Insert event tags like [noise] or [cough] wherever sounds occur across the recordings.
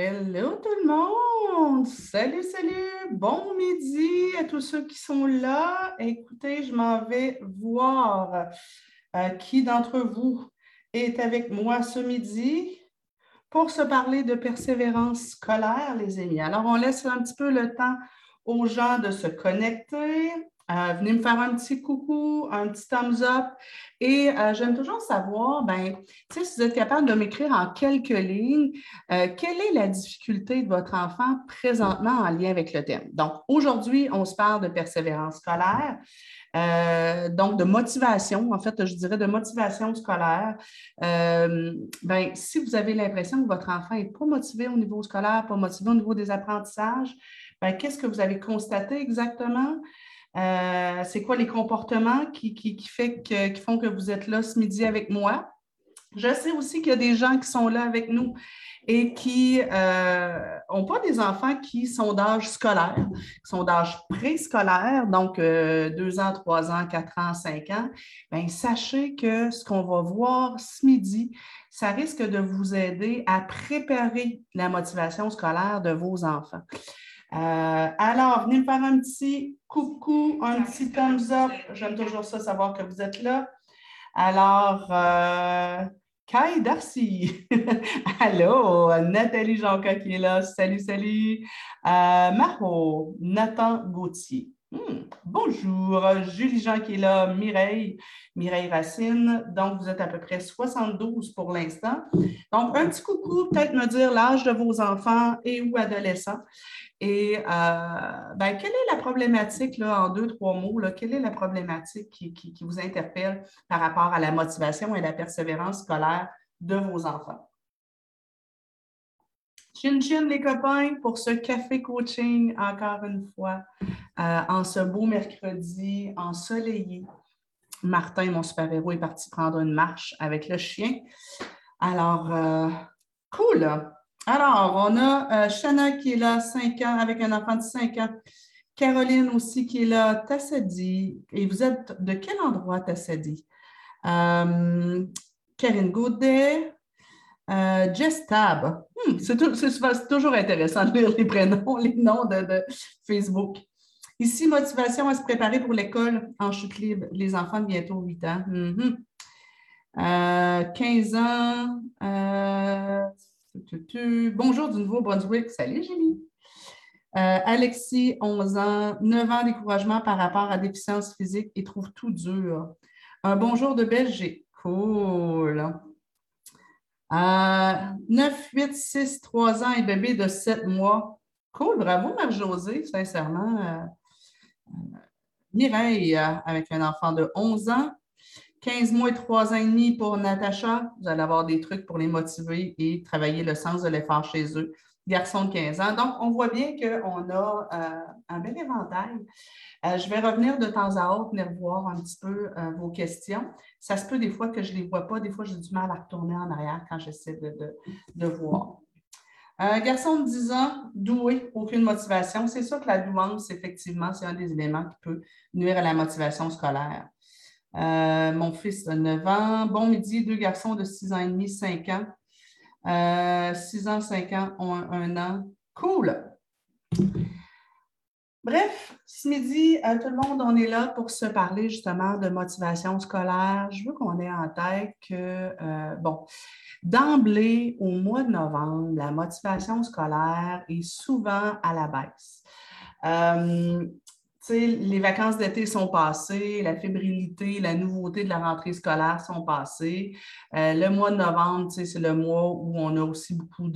Hello tout le monde! Salut, salut! Bon midi à tous ceux qui sont là. Écoutez, je m'en vais voir euh, qui d'entre vous est avec moi ce midi pour se parler de persévérance scolaire, les amis. Alors, on laisse un petit peu le temps aux gens de se connecter. Euh, venez me faire un petit coucou, un petit thumbs up. Et euh, j'aime toujours savoir, ben, si vous êtes capable de m'écrire en quelques lignes, euh, quelle est la difficulté de votre enfant présentement en lien avec le thème? Donc, aujourd'hui, on se parle de persévérance scolaire. donc, de motivation, en fait, je dirais de motivation scolaire. ben, si vous avez l'impression que votre enfant n'est pas motivé au niveau scolaire, pas motivé au niveau des apprentissages, ben, qu'est-ce que vous avez constaté exactement? Euh, c'est quoi les comportements qui, font que vous êtes là ce midi avec moi? Je sais aussi qu'il y a des gens qui sont là avec nous et qui n'ont euh, pas des enfants qui sont d'âge scolaire, qui sont d'âge préscolaire, donc euh, deux ans, trois ans, quatre ans, cinq ans. Bien, sachez que ce qu'on va voir ce midi, ça risque de vous aider à préparer la motivation scolaire de vos enfants. Euh, alors, venez me faire un petit coucou, un petit thumbs up. J'aime toujours ça, savoir que vous êtes là. Alors, euh, Kai Darcy. [laughs] Allô, Nathalie Jonca qui est là. Salut, salut. Euh, Maro, Nathan Gauthier. Hmm, bonjour, Julie Jean qui est là, Mireille, Mireille Racine. Donc, vous êtes à peu près 72 pour l'instant. Donc, un petit coucou, peut-être me dire l'âge de vos enfants et ou adolescents. Et euh, ben, quelle est la problématique, là, en deux, trois mots, là, quelle est la problématique qui, vous interpelle par rapport à la motivation et la persévérance scolaire de vos enfants? Chin chin les copains pour ce café coaching encore une fois euh, en ce beau mercredi ensoleillé. Martin, mon super-héros, est parti prendre une marche avec le chien. Alors, euh, cool! Alors, on a euh, qui est là, 5 ans, avec un enfant de 5 ans. Caroline aussi qui est là, Tassadi. Et vous êtes de quel endroit, Tassadi? Euh, Karine Gaudet, euh, Jess Tab. Hmm, c'est toujours intéressant de lire les prénoms, les noms de, Facebook. Ici, motivation à se préparer pour l'école en chute libre. Les enfants de bientôt 8 ans. 15 mhm. ans. Bonjour du Nouveau-Brunswick. Salut, Julie. Euh, Alexis, 11 ans, 9 ans découragement par rapport à déficience physique et trouve tout dur. Un bonjour de Belgique. Cool. 9, 8, 6, 3 ans et bébé de 7 mois. Cool, bravo Marc-Josée, sincèrement. Euh, euh, Mireille, avec un enfant de 11 ans. 15 mois et 3 ans et demi pour Natacha. Vous allez avoir des trucs pour les motiver et travailler le sens de l'effort chez eux. Garçon de 15 ans. Donc, on voit bien qu'on a euh, un bel éventail. Euh, je vais revenir de temps à autre, venir voir un petit peu euh, vos questions. Ça se peut des fois que je ne les vois pas. Des fois, j'ai du mal à retourner en arrière quand j'essaie de, voir. Garçon de 10 ans, doué, aucune motivation. C'est sûr que la douance, effectivement, c'est un des éléments qui peut nuire à la motivation scolaire. Euh, mon fils de 9 ans. Bon midi, deux garçons de 6 ans et demi, 5 ans. 6 euh, ans, 5 ans, ont un, an. Cool! Bref, ce midi, à tout le monde, on est là pour se parler justement de motivation scolaire. Je veux qu'on ait en tête que, euh, bon, d'emblée, au mois de novembre, la motivation scolaire est souvent à la baisse les vacances d'été sont passées, la fébrilité, la nouveauté de la rentrée scolaire sont passées. Euh, le mois de novembre, c'est le mois où on a aussi beaucoup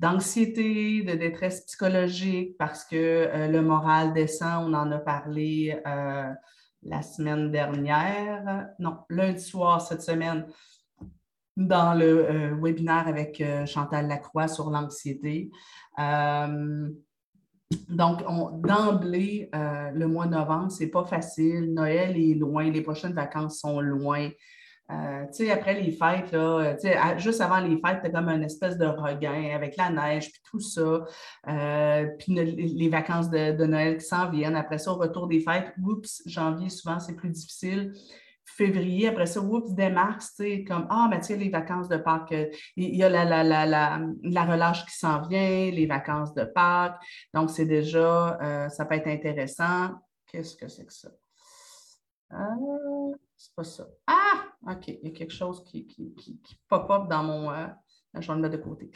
d'anxiété, de, détresse psychologique parce que euh, le moral descend. On en a parlé euh, la semaine dernière, non, lundi soir cette semaine, dans le webinaire avec Chantal Lacroix sur l'anxiété. Donc, d'emblée, euh, le mois de novembre, c'est pas facile. Noël est loin, les prochaines vacances sont loin. Euh, tu sais, après les fêtes, là, juste avant les fêtes, tu comme une espèce de regain avec la neige, puis tout ça. Euh, puis les vacances de, Noël qui s'en viennent. Après ça, au retour des fêtes, oups, janvier, souvent, c'est plus difficile. Février, après ça, oups, dès mars, tu comme, ah, mais tu les vacances de Pâques, euh, il y a la, la, la, relâche qui s'en vient, les vacances de Pâques. Donc, c'est déjà, euh, ça peut être intéressant. Qu'est-ce que c'est que ça? Euh, c'est pas ça. Ah! OK, il y a quelque chose qui, qui, qui, pop-up dans mon. je vais le mettre de côté.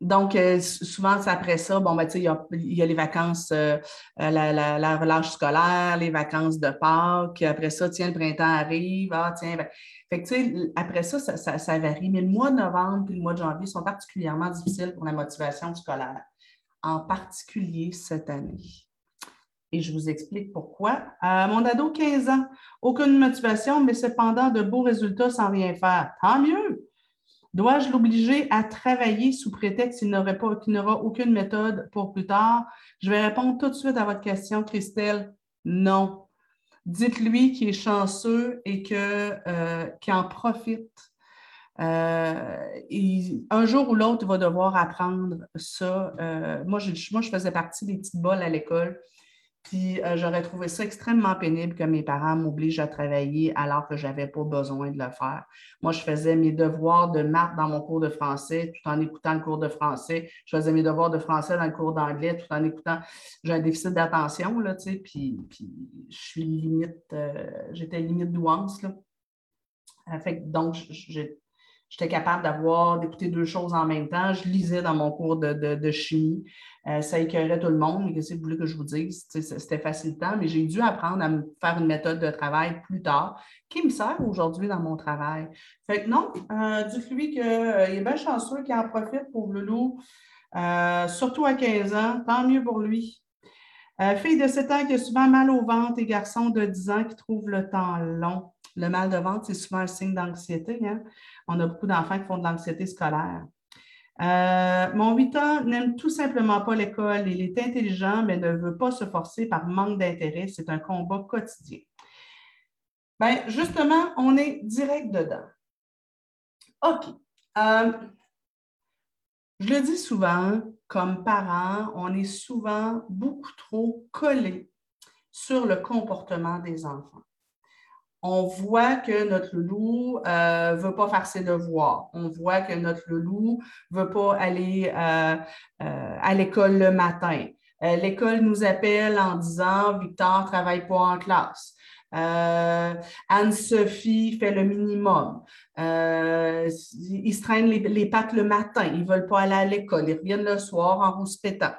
Donc, euh, souvent, c'est après ça, bon, ben, tu sais, il y a, y a, les vacances, euh, euh, la, relâche scolaire, les vacances de Pâques. Après ça, tiens, le printemps arrive. Ah, tiens, ben, fait que, tu sais, après ça, ça varie. Mais le mois de novembre et le mois de janvier sont particulièrement difficiles pour la motivation scolaire, en particulier cette année. Et je vous explique pourquoi. mon ado, 15 ans, aucune motivation, mais cependant de beaux résultats sans rien faire. Tant mieux! Dois-je l'obliger à travailler sous prétexte qu'il n'aura aucune méthode pour plus tard? Je vais répondre tout de suite à votre question, Christelle. Non. Dites-lui qu'il est chanceux et euh, qu'il en profite. Euh, un jour ou l'autre, il va devoir apprendre ça. Euh, moi, je, moi, je faisais partie des petites bols à l'école. Puis euh, j'aurais trouvé ça extrêmement pénible que mes parents m'obligent à travailler alors que je n'avais pas besoin de le faire. Moi, je faisais mes devoirs de maths dans mon cours de français tout en écoutant le cours de français. Je faisais mes devoirs de français dans le cours d'anglais tout en écoutant. J'ai un déficit d'attention, là, tu sais, puis, puis je suis limite, euh, j'étais limite douance, là. Euh, fait, donc, j'ai J'étais capable d'avoir, d'écouter deux choses en même temps. Je lisais dans mon cours de, chimie. Euh, ça écœurait tout le monde. Mais qu'est-ce que vous voulez que je vous dise? C'était facilitant, mais j'ai dû apprendre à me faire une méthode de travail plus tard qui me sert aujourd'hui dans mon travail. Fait que non, euh, dites-lui qu'il euh, est bien chanceux qu'il en profite pour le loup, euh, surtout à 15 ans. Tant mieux pour lui. fille de 7 ans qui a souvent mal au ventre et garçon de 10 ans qui trouve le temps long. Le mal de ventre, c'est souvent un signe d'anxiété. Hein? On a beaucoup d'enfants qui font de l'anxiété scolaire. Euh, mon 8 ans n'aime tout simplement pas l'école. Il est intelligent, mais ne veut pas se forcer par manque d'intérêt. C'est un combat quotidien. Bien, justement, on est direct dedans. OK. Euh, je le dis souvent, comme parents, on est souvent beaucoup trop collés sur le comportement des enfants on voit que notre loulou ne euh, veut pas faire ses devoirs. On voit que notre loulou ne veut pas aller euh, euh, à l'école le matin. L'école nous appelle en disant Victor travaille pas en classe. Anne-Sophie fait le minimum. ils se traînent les, pattes le matin. Ils veulent pas aller à l'école. Ils reviennent le soir en rouspétant.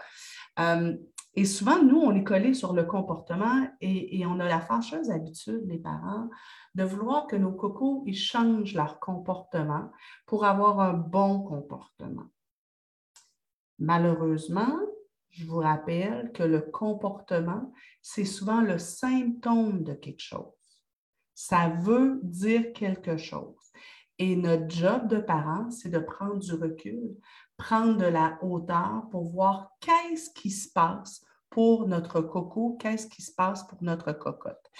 Et souvent, nous, on est collés sur le comportement et, on a la fâcheuse habitude, les parents, de vouloir que nos cocos ils changent leur comportement pour avoir un bon comportement. Malheureusement, je vous rappelle que le comportement, c'est souvent le symptôme de quelque chose. Ça veut dire quelque chose. Et notre job de parent, c'est de prendre du recul, prendre de la hauteur pour voir qu'est-ce qui se passe pour notre coco, qu'est-ce qui se passe pour notre cocotte.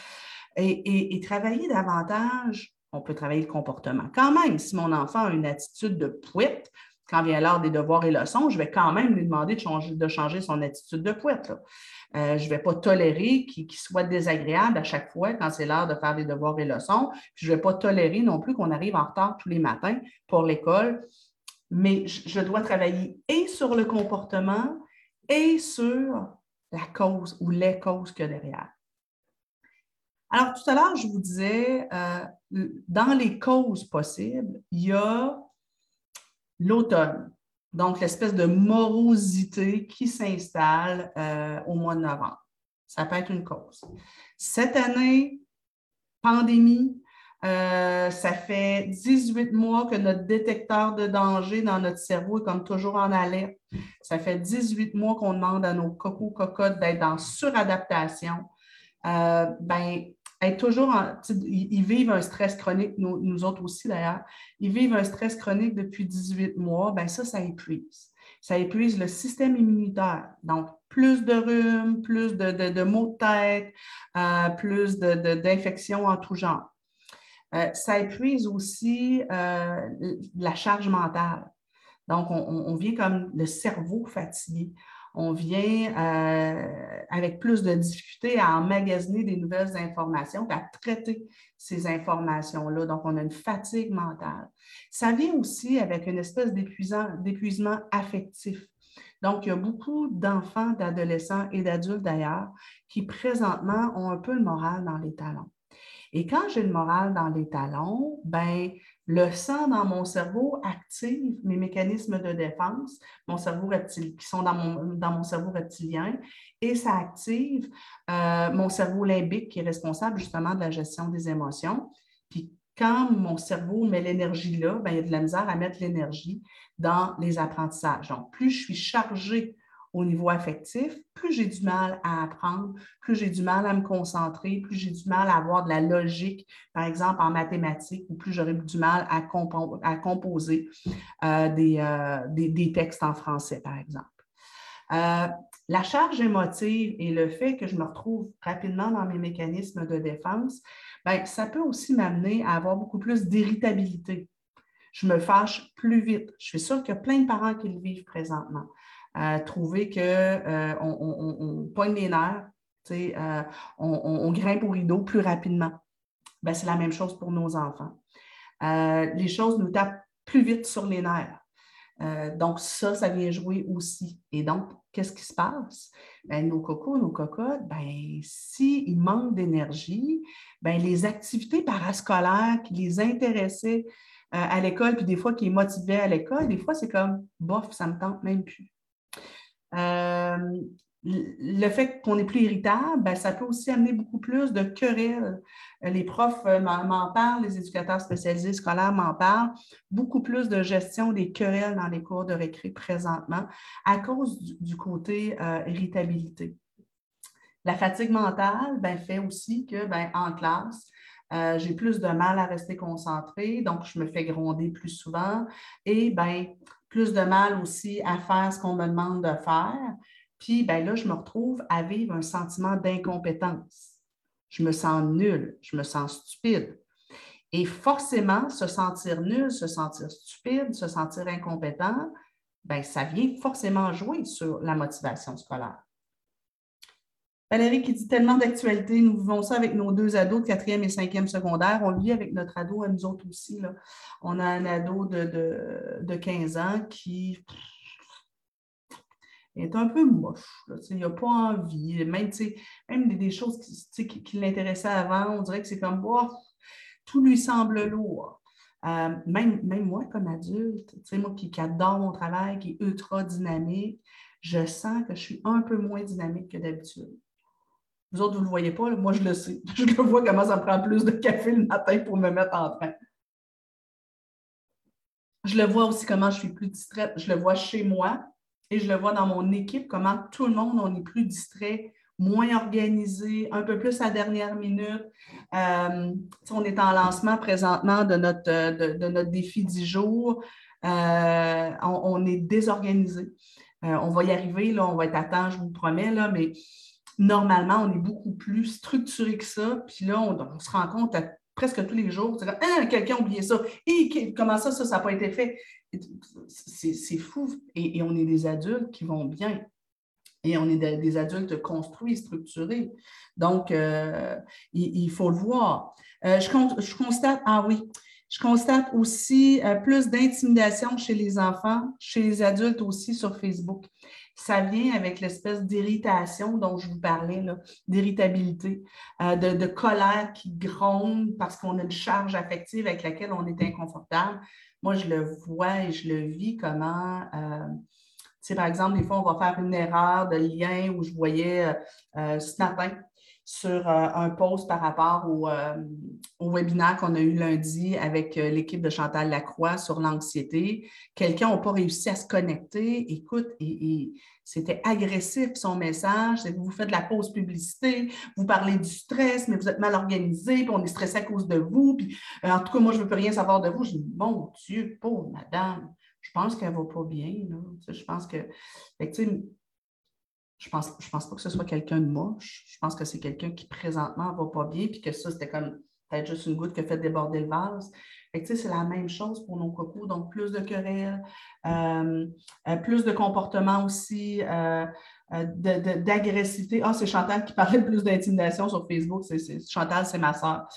Et, travailler davantage, on peut travailler le comportement. Quand même, si mon enfant a une attitude de pouette, quand vient l'heure des devoirs et leçons, je vais quand même lui demander de changer, son attitude de pouette. Euh, je ne vais pas tolérer qu'il soit désagréable à chaque fois quand c'est l'heure de faire des devoirs et leçons. je ne vais pas tolérer non plus qu'on arrive en retard tous les matins pour l'école. Mais je dois travailler et sur le comportement et sur la cause ou les causes qu'il y a derrière. Alors, tout à l'heure, je vous disais, euh, dans les causes possibles, il y a l'automne, donc l'espèce de morosité qui s'installe euh, au mois de novembre. Ça peut être une cause. Cette année, pandémie, euh, ça fait 18 mois que notre détecteur de danger dans notre cerveau est comme toujours en alerte. Ça fait 18 mois qu'on demande à nos cocos cocottes d'être en suradaptation. Euh, ben, être toujours en, ils vivent un stress chronique, nous, autres aussi d'ailleurs, ils vivent un stress chronique depuis 18 mois, ben ça, ça épuise. Ça épuise le système immunitaire. Donc, plus de rhume, plus de, maux de tête, euh, plus d'infections en tout genre. Euh, ça épuise aussi euh, la charge mentale. Donc, on, vient comme le cerveau fatigué. on vient euh, avec plus de difficulté à emmagasiner des nouvelles informations, à traiter ces informations-là. Donc, on a une fatigue mentale. Ça vient aussi avec une espèce d'épuisement affectif. Donc, il y a beaucoup d'enfants, d'adolescents et d'adultes d'ailleurs qui présentement ont un peu le moral dans les talons. Et quand j'ai le moral dans les talons, ben, le sang dans mon cerveau active mes mécanismes de défense, mon cerveau qui sont dans mon, dans mon cerveau reptilien, et ça active euh, mon cerveau limbique qui est responsable justement de la gestion des émotions. Puis quand mon cerveau met l'énergie là, ben, il y a de la misère à mettre l'énergie dans les apprentissages. Donc, plus je suis chargée au niveau affectif, plus j'ai du mal à apprendre, plus j'ai du mal à me concentrer, plus j'ai du mal à avoir de la logique, par exemple en mathématiques, ou plus j'aurai du mal à, composer euh, euh, des, textes en français, par exemple. Euh, la charge émotive et le fait que je me retrouve rapidement dans mes mécanismes de défense, bien, ça peut aussi m'amener à avoir beaucoup plus d'irritabilité. Je me fâche plus vite. Je suis sûre qu'il y a plein de parents qui le vivent présentement trouver qu'on euh, on, les nerfs, euh, on, grimpe au rideau plus rapidement. Ben, c'est la même chose pour nos enfants. Euh, les choses nous tapent plus vite sur les nerfs. donc, ça, ça vient jouer aussi. Et donc, qu'est-ce qui se passe? Ben, nos cocos, nos cocottes, ben, s'ils manquent d'énergie, ben, les activités parascolaires qui les intéressaient à l'école, puis des fois qui les motivaient à l'école, des fois, c'est comme, bof, ça ne me tente même plus. Euh, le fait qu'on est plus irritable, ben, ça peut aussi amener beaucoup plus de querelles. Les profs euh, m'en parlent, les éducateurs spécialisés scolaires m'en parlent, beaucoup plus de gestion des querelles dans les cours de récré présentement à cause du, côté euh, irritabilité. La fatigue mentale ben, fait aussi que ben, en classe, j'ai plus de mal à rester concentré, donc je me fais gronder plus souvent et ben, plus de mal aussi à faire ce qu'on me demande de faire. Puis ben là, je me retrouve à vivre un sentiment d'incompétence. Je me sens nulle, je me sens stupide. Et forcément, se sentir nul, se sentir stupide, se sentir incompétent, ben, ça vient forcément jouer sur la motivation scolaire. Valérie qui dit tellement d'actualité, nous vivons ça avec nos deux ados de quatrième et cinquième secondaire. On le vit avec notre ado à nous autres aussi. Là. On a un ado de, de, 15 ans qui est un peu moche. Il n'a pas envie. Même, même des, choses qui, qui, l'intéressaient avant, on dirait que c'est comme oh, tout lui semble lourd. Euh, même, même moi, comme adulte, moi qui adore mon travail, qui est ultra dynamique, je sens que je suis un peu moins dynamique que d'habitude. Vous autres, vous ne le voyez pas, moi je le sais. [laughs] Je le vois comment ça prend plus de café le matin pour me mettre en train. Je le vois aussi comment je suis plus distraite. Je le vois chez moi et je le vois dans mon équipe, comment tout le monde, on est plus distrait, moins organisé, un peu plus à dernière minute. Euh, on est en lancement présentement de notre, de, notre défi 10 jours. Euh, on, est désorganisé. Euh, on va y arriver, là, on va être à temps, je vous promets, là, mais normalement, on est beaucoup plus structuré que ça. Puis là, on, se rend compte presque tous les jours, ah, quelqu'un a oublié ça. Et comment ça, ça, ça n'a pas été fait? C'est fou. Et, on est des adultes qui vont bien. Et on est des adultes construits, structurés. Donc, euh, il, faut le voir. Euh, je, je, constate, ah oui, je constate aussi euh, plus d'intimidation chez les enfants, chez les adultes aussi sur Facebook ça vient avec l'espèce d'irritation dont je vous parlais, d'irritabilité, euh, de, colère qui gronde parce qu'on a une charge affective avec laquelle on est inconfortable. Moi, je le vois et je le vis comment, euh, par exemple, des fois, on va faire une erreur de lien où je voyais euh, ce matin, sur euh, un post par rapport au, euh, webinaire qu'on a eu lundi avec euh, l'équipe de Chantal Lacroix sur l'anxiété. Quelqu'un n'a pas réussi à se connecter. Écoute, c'était agressif son message. Vous faites de la pause publicité, vous parlez du stress, mais vous êtes mal organisé, puis on est stressé à cause de vous. En tout cas, moi, je ne veux plus rien savoir de vous. Je dis, mon Dieu, pauvre madame, je pense qu'elle ne va pas bien. Je pense que. Je pense, je pense pas que ce soit quelqu'un de moche. Je pense que c'est quelqu'un qui présentement va pas bien, puis que ça, c'était comme peut-être juste une goutte qui a fait déborder le vase. c'est la même chose pour nos cocos. Donc, plus de querelles, euh, euh, plus de comportements aussi, euh, d'agressivité. Ah, c'est Chantal qui [laughs] parlait plus d'intimidation sur Facebook. Chantal, c'est ma soeur.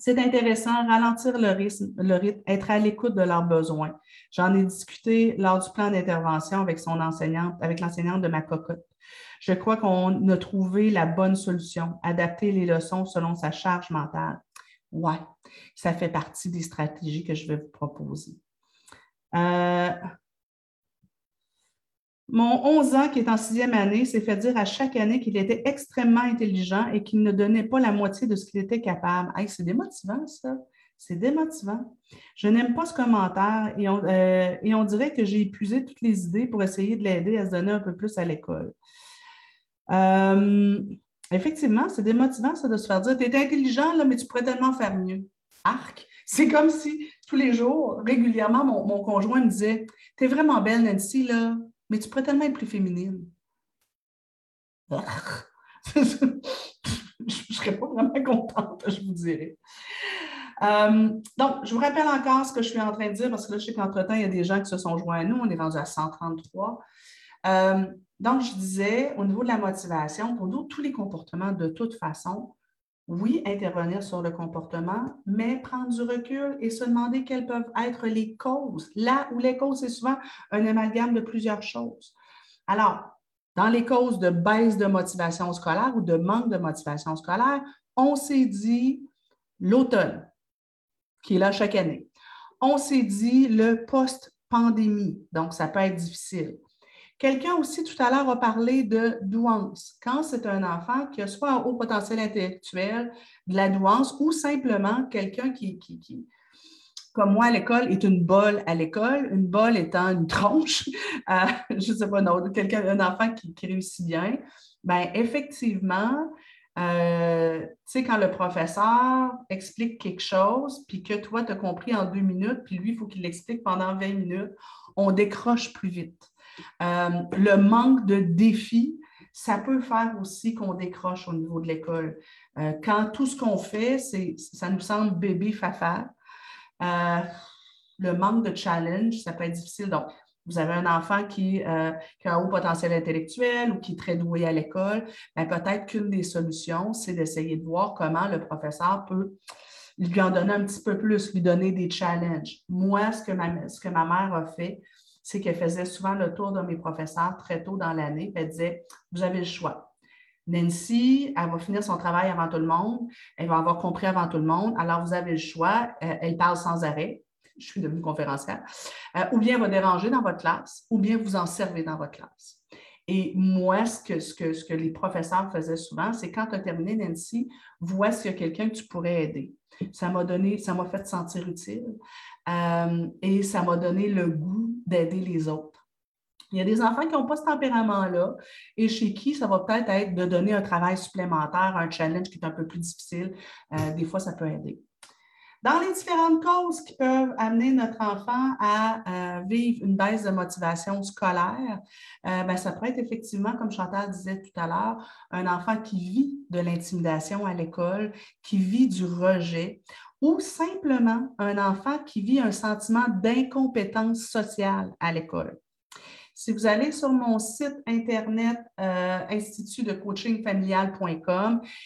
C'est intéressant, ralentir le rythme, le rythme, être à l'écoute de leurs besoins. J'en ai discuté lors du plan d'intervention avec son enseignante, avec l'enseignante de ma cocotte. Je crois qu'on a trouvé la bonne solution, adapter les leçons selon sa charge mentale. Oui, ça fait partie des stratégies que je vais vous proposer. Euh, mon 11 ans, qui est en sixième année, s'est fait dire à chaque année qu'il était extrêmement intelligent et qu'il ne donnait pas la moitié de ce qu'il était capable. c'est démotivant, ça. C'est démotivant. Je n'aime pas ce commentaire et on, euh, et on dirait que j'ai épuisé toutes les idées pour essayer de l'aider à se donner un peu plus à l'école. Euh, effectivement, c'est démotivant, ça, de se faire dire Tu es intelligent, mais tu pourrais tellement faire mieux. Arc. C'est comme si tous les jours, régulièrement, mon, conjoint me disait Tu es vraiment belle, Nancy, là, mais tu pourrais tellement être plus féminine. [laughs] je ne serais pas vraiment contente, je vous dirais. Euh, donc, je vous rappelle encore ce que je suis en train de dire parce que là, je sais qu'entre-temps, il y a des gens qui se sont joints à nous. On est rendu à 133. Euh, donc, je disais, au niveau de la motivation, pour nous, tous les comportements, de toute façon, oui, intervenir sur le comportement, mais prendre du recul et se demander quelles peuvent être les causes. Là où les causes, c'est souvent un amalgame de plusieurs choses. Alors, dans les causes de baisse de motivation scolaire ou de manque de motivation scolaire, on s'est dit l'automne, qui est là chaque année. On s'est dit le post-pandémie, donc ça peut être difficile. Quelqu'un aussi tout à l'heure a parlé de douance. Quand c'est un enfant qui a soit un haut potentiel intellectuel, de la douance, ou simplement quelqu'un qui, comme moi à l'école, est une bolle à l'école, une bolle étant une tronche, [laughs] euh, je ne sais pas, non, quelqu'un, un enfant qui, réussit bien, bien effectivement, euh, tu sais, quand le professeur explique quelque chose, puis que toi, tu as compris en deux minutes, puis lui, il faut qu'il l'explique pendant 20 minutes, on décroche plus vite. Euh, le manque de défis, ça peut faire aussi qu'on décroche au niveau de l'école. Euh, quand tout ce qu'on fait, ça nous semble bébé fafa, euh, le manque de challenge, ça peut être difficile. Donc, vous avez un enfant qui, a un haut potentiel intellectuel ou qui est très doué à l'école, ben, peut-être qu'une des solutions, c'est d'essayer de voir comment le professeur peut lui en donner un petit peu plus, lui donner des challenges. Moi, ce que ma, ce que ma mère a fait, c'est qu'elle faisait souvent le tour de mes professeurs très tôt dans l'année. Elle disait, vous avez le choix. Nancy, elle va finir son travail avant tout le monde, elle va avoir compris avant tout le monde, alors vous avez le choix, euh, elle parle sans arrêt, je suis devenue conférencière, euh, ou bien elle va déranger dans votre classe, ou bien vous en servez dans votre classe. Et moi, ce que les professeurs faisaient souvent, c'est quand tu as terminé, Nancy, vois s'il y a quelqu'un que tu pourrais aider. Ça m'a donné, ça m'a fait sentir utile. Euh, et ça m'a donné le goût d'aider les autres. Il y a des enfants qui n'ont pas ce tempérament-là et chez qui ça va peut-être être de donner un travail supplémentaire, un challenge qui est un peu plus difficile. Euh, des fois, ça peut aider. Dans les différentes causes qui peuvent amener notre enfant à euh, vivre une baisse de motivation scolaire, ben, ça peut être effectivement, comme Chantal disait tout à l'heure, un enfant qui vit de l'intimidation à l'école, qui vit du rejet ou simplement un enfant qui vit un sentiment d'incompétence sociale à l'école. Si vous allez sur mon site internet euh,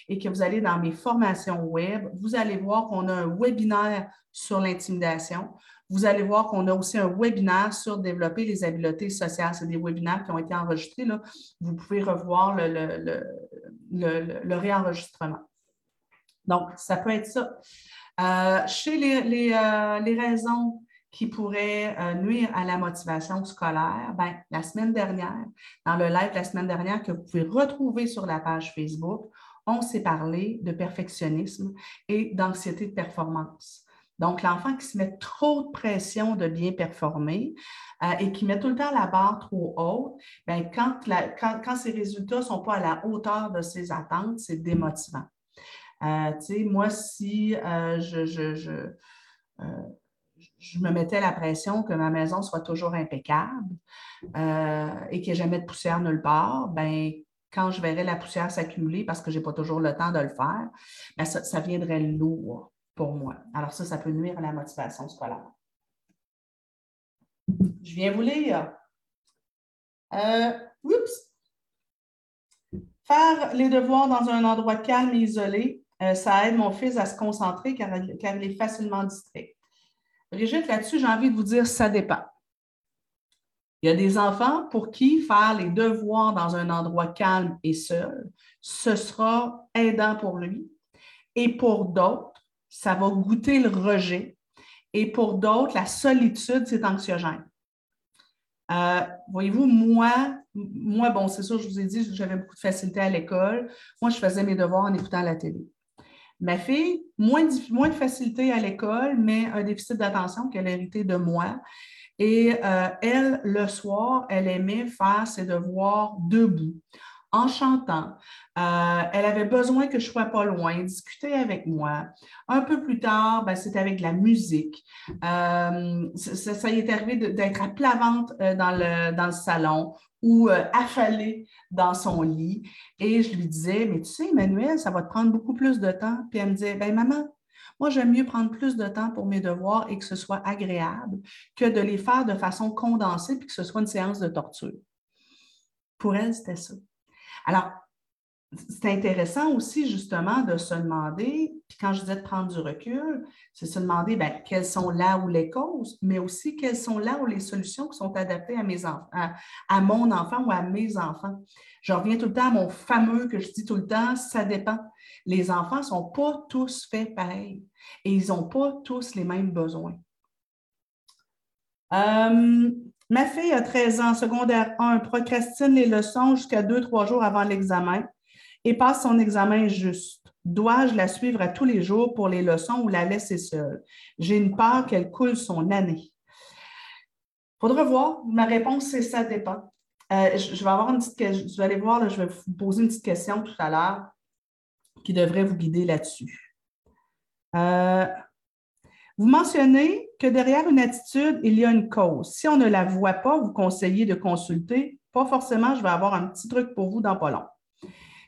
et que vous allez dans mes formations web, vous allez voir qu'on a un webinaire sur l'intimidation. Vous allez voir qu'on a aussi un webinaire sur développer les habiletés sociales. C'est des webinaires qui ont été enregistrés. Là. Vous pouvez revoir le réenregistrement. Donc, ça peut être ça. Euh, chez les, euh, les, raisons qui pourraient euh, nuire à la motivation scolaire, ben, la semaine dernière, dans le live la semaine dernière que vous pouvez retrouver sur la page Facebook, on s'est parlé de perfectionnisme et d'anxiété de performance. Donc, l'enfant qui se met trop de pression de bien performer et qui met tout le temps la barre trop haute, ben, quand, quand, quand ses résultats ne sont pas à la hauteur de ses attentes, c'est démotivant. Euh, moi, si euh, je, euh, je, me mettais la pression que ma maison soit toujours impeccable et qu'il n'y ait jamais de poussière nulle part, ben, quand je verrai la poussière s'accumuler parce que je n'ai pas toujours le temps de le faire, ben, ça, viendrait lourd pour moi. Alors ça, ça peut nuire à la motivation scolaire. Je viens vous lire. Euh, oups. Faire les devoirs dans un endroit calme et isolé, euh, ça aide mon fils à se concentrer car, il est facilement distrait. Brigitte, là-dessus, j'ai envie de vous dire, ça dépend. Il y a des enfants pour qui faire les devoirs dans un endroit calme et seul, ce sera aidant pour lui. Et pour d'autres, ça va goûter le rejet. Et pour d'autres, la solitude, c'est anxiogène. Euh, voyez-vous, moi, moi, bon, c'est sûr, je vous ai dit, j'avais beaucoup de facilité à l'école. Moi, je faisais mes devoirs en écoutant la télé. Ma fille, moins de, facilité à l'école, mais un déficit d'attention qu'elle a hérité de moi. Et euh, elle, le soir, elle aimait faire ses devoirs debout, en chantant. Euh, elle avait besoin que je sois pas loin, discuter avec moi. Un peu plus tard, ben, c'était avec la musique. Euh, ça, y est arrivé d'être à plat ventre dans, le, dans le salon ou affalée dans son lit. Et je lui disais, mais tu sais, Emmanuel, ça va te prendre beaucoup plus de temps. Puis elle me disait, ben maman, moi, j'aime mieux prendre plus de temps pour mes devoirs et que ce soit agréable que de les faire de façon condensée puis que ce soit une séance de torture. Pour elle, c'était ça. Alors, c'est intéressant aussi, justement, de se demander, puis quand je disais de prendre du recul, c'est se demander bien, quelles sont là où les causes, mais aussi quelles sont là où les solutions qui sont adaptées à, mes à, mon enfant ou à mes enfants. Je reviens tout le temps à mon fameux que je dis tout le temps, ça dépend. Les enfants ne sont pas tous faits pareil et ils n'ont pas tous les mêmes besoins. Euh, ma fille a 13 ans, secondaire 1, procrastine les leçons jusqu'à 2-3 jours avant l'examen et passe son examen juste. Dois-je la suivre à tous les jours pour les leçons ou la laisser seule? J'ai une peur qu'elle coule son année. Faudra voir. Ma réponse, c'est ça dépend. Euh, je, vais avoir une petite question. Vous allez voir, je vais vous poser une petite question tout à l'heure qui devrait vous guider là-dessus. Euh, vous mentionnez que derrière une attitude, il y a une cause. Si on ne la voit pas, vous conseillez de consulter. Pas forcément, je vais avoir un petit truc pour vous dans pas long.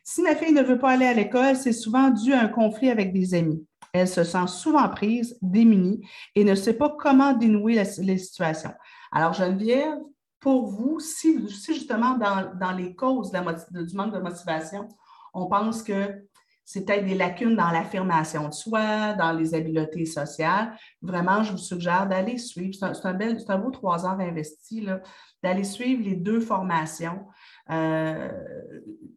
Si ma fille ne veut pas aller à l'école, c'est souvent dû à un conflit avec des amis. Elle se sent souvent prise, démunie et ne sait pas comment dénouer les situations. Alors, Geneviève, pour vous, si, justement dans, les causes du manque de motivation, on pense que c'est peut-être des lacunes dans l'affirmation de soi, dans les habiletés sociales, vraiment, je vous suggère d'aller suivre, c'est un, un, beau trois heures investi, d'aller suivre les deux formations. Euh,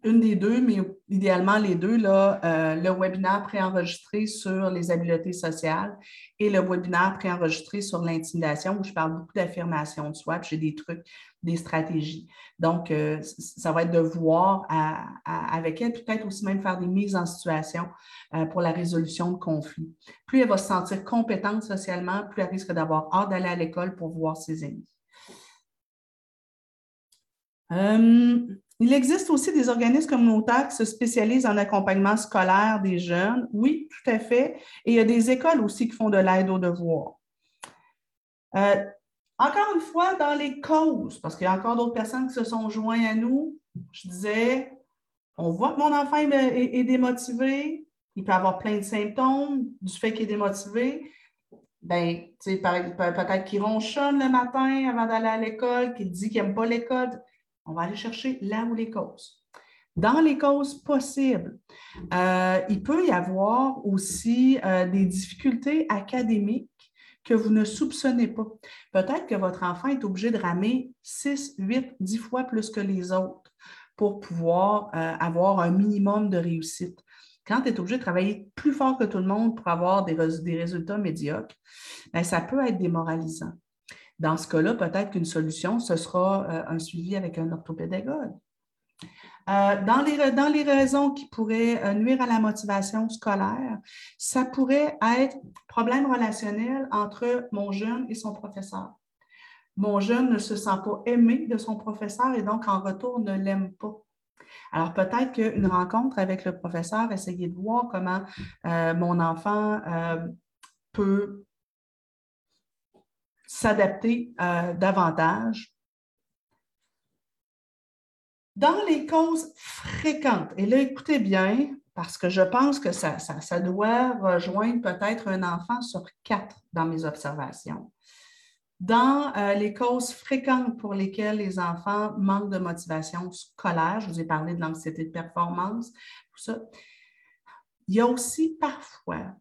une des deux, mais idéalement les deux, euh, le webinaire préenregistré sur les habiletés sociales et le webinaire préenregistré sur l'intimidation, où je parle beaucoup d'affirmation de soi, puis j'ai des trucs, des stratégies. Donc, euh, ça va être de voir avec elle, peut-être aussi même faire des mises en situation pour la résolution de conflits. Plus elle va se sentir compétente socialement, plus elle risque d'avoir hâte d'aller à l'école pour voir ses amis. Euh, il existe aussi des organismes communautaires qui se spécialisent en accompagnement scolaire des jeunes. Oui, tout à fait. Et il y a des écoles aussi qui font de l'aide aux devoirs. Euh, encore une fois, dans les causes, parce qu'il y a encore d'autres personnes qui se sont joints à nous, je disais, on voit que mon enfant est, démotivé, il peut avoir plein de symptômes du fait qu'il est démotivé. Ben, peut-être qu'il ronchonne le matin avant d'aller à l'école, qu'il dit qu'il n'aime pas l'école. On va aller chercher là où les causes. Dans les causes possibles, euh, il peut y avoir aussi euh, des difficultés académiques que vous ne soupçonnez pas. Peut-être que votre enfant est obligé de ramer 6, 8, 10 fois plus que les autres pour pouvoir euh, avoir un minimum de réussite. Quand tu es obligé de travailler plus fort que tout le monde pour avoir des, résultats médiocres, ben, ça peut être démoralisant. Dans ce cas-là, peut-être qu'une solution, ce sera euh, un suivi avec un orthopédagogue. Euh, dans, les, raisons qui pourraient euh, nuire à la motivation scolaire, ça pourrait être problème relationnel entre mon jeune et son professeur. Mon jeune ne se sent pas aimé de son professeur et donc en retour ne l'aime pas. Alors peut-être qu'une rencontre avec le professeur, essayer de voir comment mon enfant peut s'adapter euh, davantage. Dans les causes fréquentes, et là, écoutez bien, parce que je pense que ça, doit rejoindre peut-être un enfant sur quatre dans mes observations. Dans euh, les causes fréquentes pour lesquelles les enfants manquent de motivation scolaire, je vous ai parlé de l'anxiété de performance, tout ça, il y a aussi parfois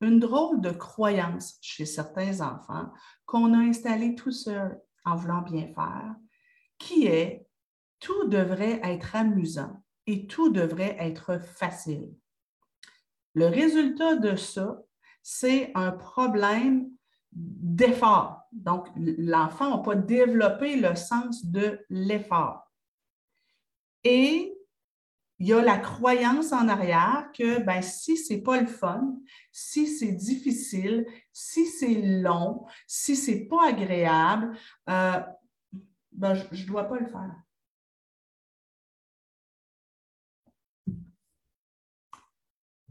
une drôle de croyance chez certains enfants qu'on a installée tout seul en voulant bien faire, qui est tout devrait être amusant et tout devrait être facile. Le résultat de ça, c'est un problème d'effort. Donc, l'enfant n'a pas développé le sens de l'effort. Et il y a la croyance en arrière que ben, si ce n'est pas le fun, si c'est difficile, si c'est long, si ce n'est pas agréable, euh, ben, je ne dois pas le faire.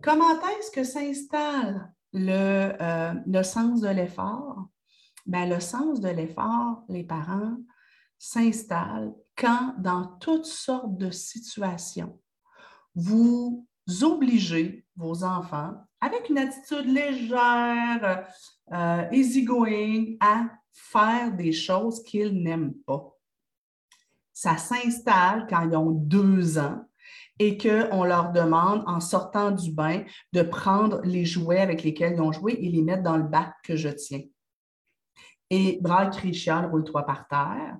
Comment est-ce que s'installe le, euh, le, sens de l'effort? Ben, le sens de l'effort, les parents, s'installe quand, dans toutes sortes de situations, vous obligez vos enfants, avec une attitude légère, euh, easygoing, à faire des choses qu'ils n'aiment pas. Ça s'installe quand ils ont deux ans et qu'on leur demande, en sortant du bain, de prendre les jouets avec lesquels ils ont joué et les mettre dans le bac que je tiens. Et bras chial, roule-toi par terre.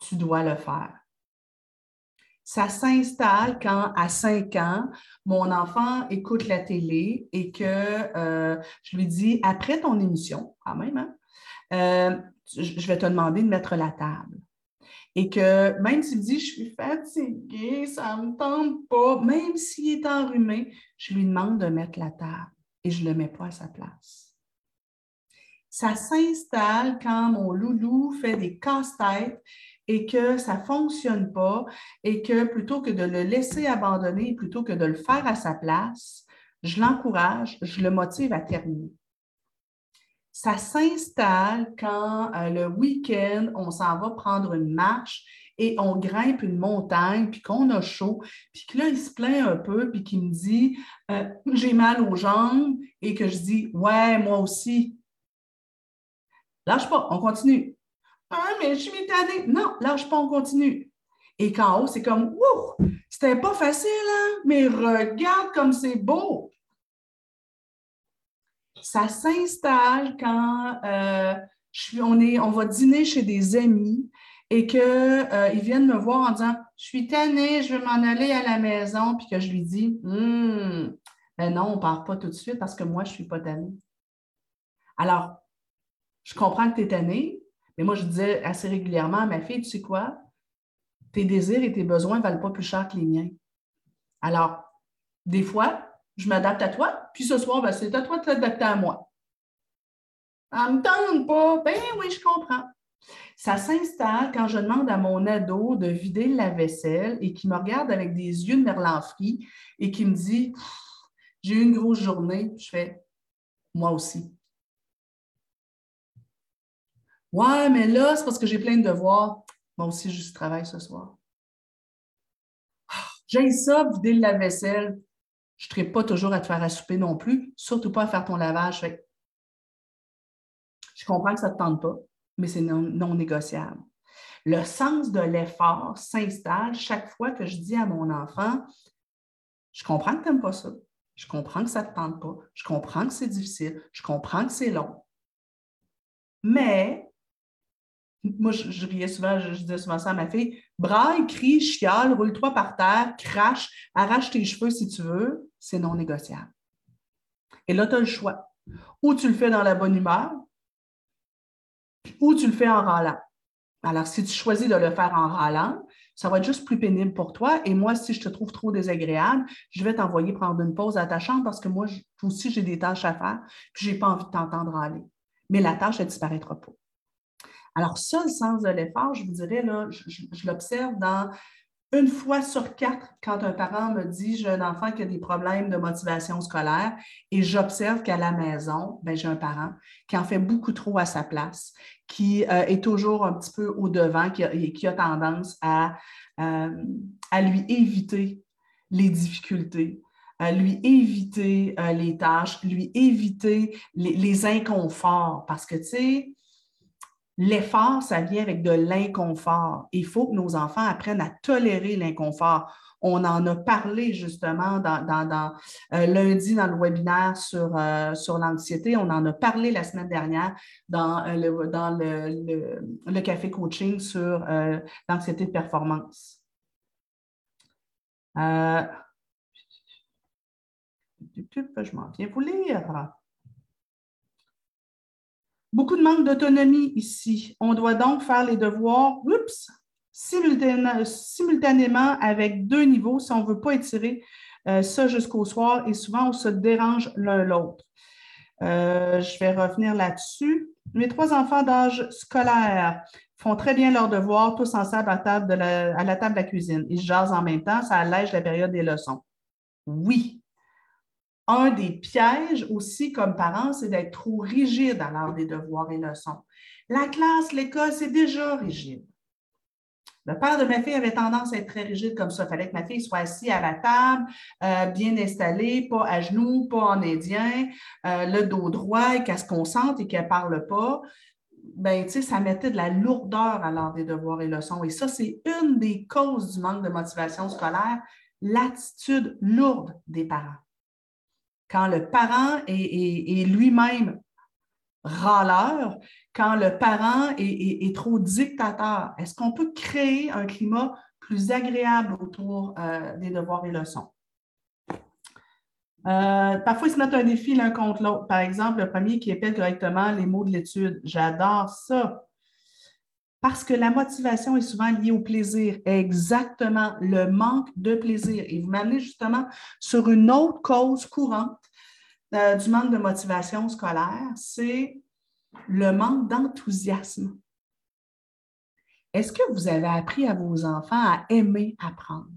Tu dois le faire. Ça s'installe quand, à 5 ans, mon enfant écoute la télé et que euh, je lui dis, après ton émission, quand même, hein, euh, je vais te demander de mettre la table et que même s'il dit je suis fatigué, ça ne me tente pas, même s'il est enrhumé, je lui demande de mettre la table et je ne le mets pas à sa place. Ça s'installe quand mon loulou fait des casse-têtes et que ça ne fonctionne pas et que plutôt que de le laisser abandonner, plutôt que de le faire à sa place, je l'encourage, je le motive à terminer ça s'installe quand euh, le week-end, on s'en va prendre une marche et on grimpe une montagne, puis qu'on a chaud, puis que là, il se plaint un peu, puis qu'il me dit euh, J'ai mal aux jambes, et que je dis Ouais, moi aussi. Lâche pas, on continue. Ah, mais je suis tannée. Non, lâche pas, on continue. Et qu'en haut, c'est comme Ouh, c'était pas facile, hein? mais regarde comme c'est beau ça s'installe quand euh, on, est, on va dîner chez des amis et qu'ils euh, viennent me voir en disant Je suis tannée, je veux m'en aller à la maison, puis que je lui dis hum, ben non, on ne part pas tout de suite parce que moi, je ne suis pas tannée. Alors, je comprends que tu es tannée, mais moi, je disais assez régulièrement à ma fille Tu sais quoi? Tes désirs et tes besoins ne valent pas plus cher que les miens. Alors, des fois, je m'adapte à toi, puis ce soir, ben, c'est à toi de t'adapter à moi. Ça ne me tente pas. Ben oui, je comprends. Ça s'installe quand je demande à mon ado de vider la vaisselle et qui me regarde avec des yeux de merlanfri et qui me dit J'ai eu une grosse journée. Je fais Moi aussi. Ouais, mais là, c'est parce que j'ai plein de devoirs. Moi aussi, je travaille ce soir. Ah, j'ai ça, vider la vaisselle. Je ne pas toujours à te faire à souper non plus, surtout pas à faire ton lavage. je comprends que ça ne te tente pas, mais c'est non, non, négociable. Le sens de l'effort s'installe chaque fois que je dis à mon enfant Je comprends que tu n'aimes pas ça. Je comprends que ça ne te tente pas. Je comprends que c'est difficile. Je comprends que c'est long. Mais moi, je, riais souvent, je, disais souvent ça à ma fille, braille, crie, chiale, roule-toi par terre, crache, arrache tes cheveux si tu veux, c'est non négociable. Et là, tu as le choix. Ou tu le fais dans la bonne humeur, ou tu le fais en râlant. Alors, si tu choisis de le faire en râlant, ça va être juste plus pénible pour toi. Et moi, si je te trouve trop désagréable, je vais t'envoyer prendre une pause à ta chambre parce que moi aussi, j'ai des tâches à faire, puis je n'ai pas envie de t'entendre râler. Mais la tâche, elle ne disparaîtra pas. Alors, ça, le sens de l'effort, je vous dirais, là, je, l'observe dans une fois sur quatre, quand un parent me dit j'ai un enfant qui a des problèmes de motivation scolaire et j'observe qu'à la maison, ben, j'ai un parent qui en fait beaucoup trop à sa place, qui euh, est toujours un petit peu au-devant, qui a, qui a tendance à, euh, à lui éviter les difficultés, à lui éviter euh, les tâches, lui éviter les, les inconforts. Parce que, tu sais, L'effort, ça vient avec de l'inconfort. Il faut que nos enfants apprennent à tolérer l'inconfort. On en a parlé justement dans, euh, lundi dans le webinaire sur, euh, l'anxiété. On en a parlé la semaine dernière dans, euh, le, dans le, café coaching sur l'anxiété de performance. je m'en viens vous lire. Beaucoup de manque d'autonomie ici. On doit donc faire les devoirs oups, simultanément avec deux niveaux si on ne veut pas étirer euh, ça jusqu'au soir et souvent on se dérange l'un l'autre. Euh, je vais revenir là-dessus. Mes trois enfants d'âge scolaire font très bien leurs devoirs, tous ensemble à, la table de la cuisine. Ils jasent en même temps, ça allège la période des leçons. Oui, un des pièges aussi comme parent, c'est d'être trop rigide à l'heure des devoirs et leçons. La classe, l'école, c'est déjà rigide. Le père de ma fille avait tendance à être très rigide comme ça. Il fallait que ma fille soit assise à la table, euh, bien installée, pas à genoux, pas en indien, euh, le dos droit et qu'elle se concentre et qu'elle ne parle pas. Ben, ça mettait de la lourdeur à l'heure des devoirs et leçons. Et ça, c'est une des causes du manque de motivation scolaire, l'attitude lourde des parents quand le parent est, lui-même râleur, quand le parent est, trop dictateur, est-ce qu'on peut créer un climat plus agréable autour euh, des devoirs et leçons? Euh, parfois, ils se mettent un défi l'un contre l'autre. Par exemple, le premier qui épelle correctement les mots de l'étude. J'adore ça. Parce que la motivation est souvent liée au plaisir. Exactement, le manque de plaisir. Et vous m'amenez justement sur une autre cause courante euh, du manque de motivation scolaire, c'est le manque d'enthousiasme. Est-ce que vous avez appris à vos enfants à aimer apprendre?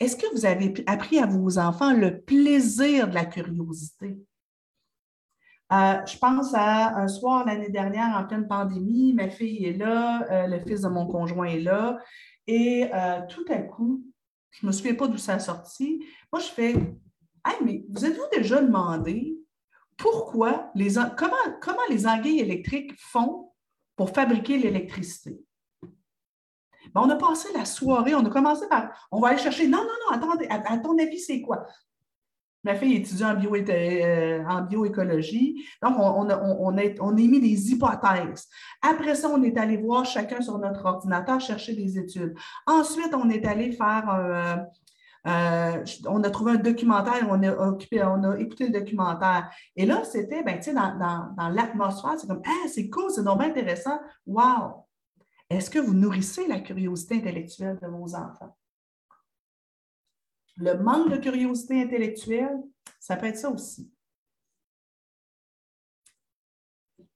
Est-ce que vous avez appris à vos enfants le plaisir de la curiosité? Euh, je pense à un soir l'année dernière, en pleine pandémie, ma fille est là, euh, le fils de mon conjoint est là, et euh, tout à coup, je ne me souviens pas d'où ça a sorti. Moi, je fais Hey, mais vous êtes-vous déjà demandé pourquoi les comment, comment les anguilles électriques font pour fabriquer l'électricité? Ben, on a passé la soirée, on a commencé par on va aller chercher. Non, non, non, attendez, à ton avis, c'est quoi? Ma fille étudie en, bio, euh, bioécologie. Donc, on, on, a, mis des hypothèses. Après ça, on est allé voir chacun sur notre ordinateur chercher des études. Ensuite, on est allé faire euh, euh, on a trouvé un documentaire, on a, occupé, on a écouté le documentaire. Et là, c'était, ben, tu sais, dans, dans, l'atmosphère, c'est comme, ah, c'est cool, c'est donc intéressant. Wow! Est-ce que vous nourrissez la curiosité intellectuelle de vos enfants? Le manque de curiosité intellectuelle, ça peut être ça aussi.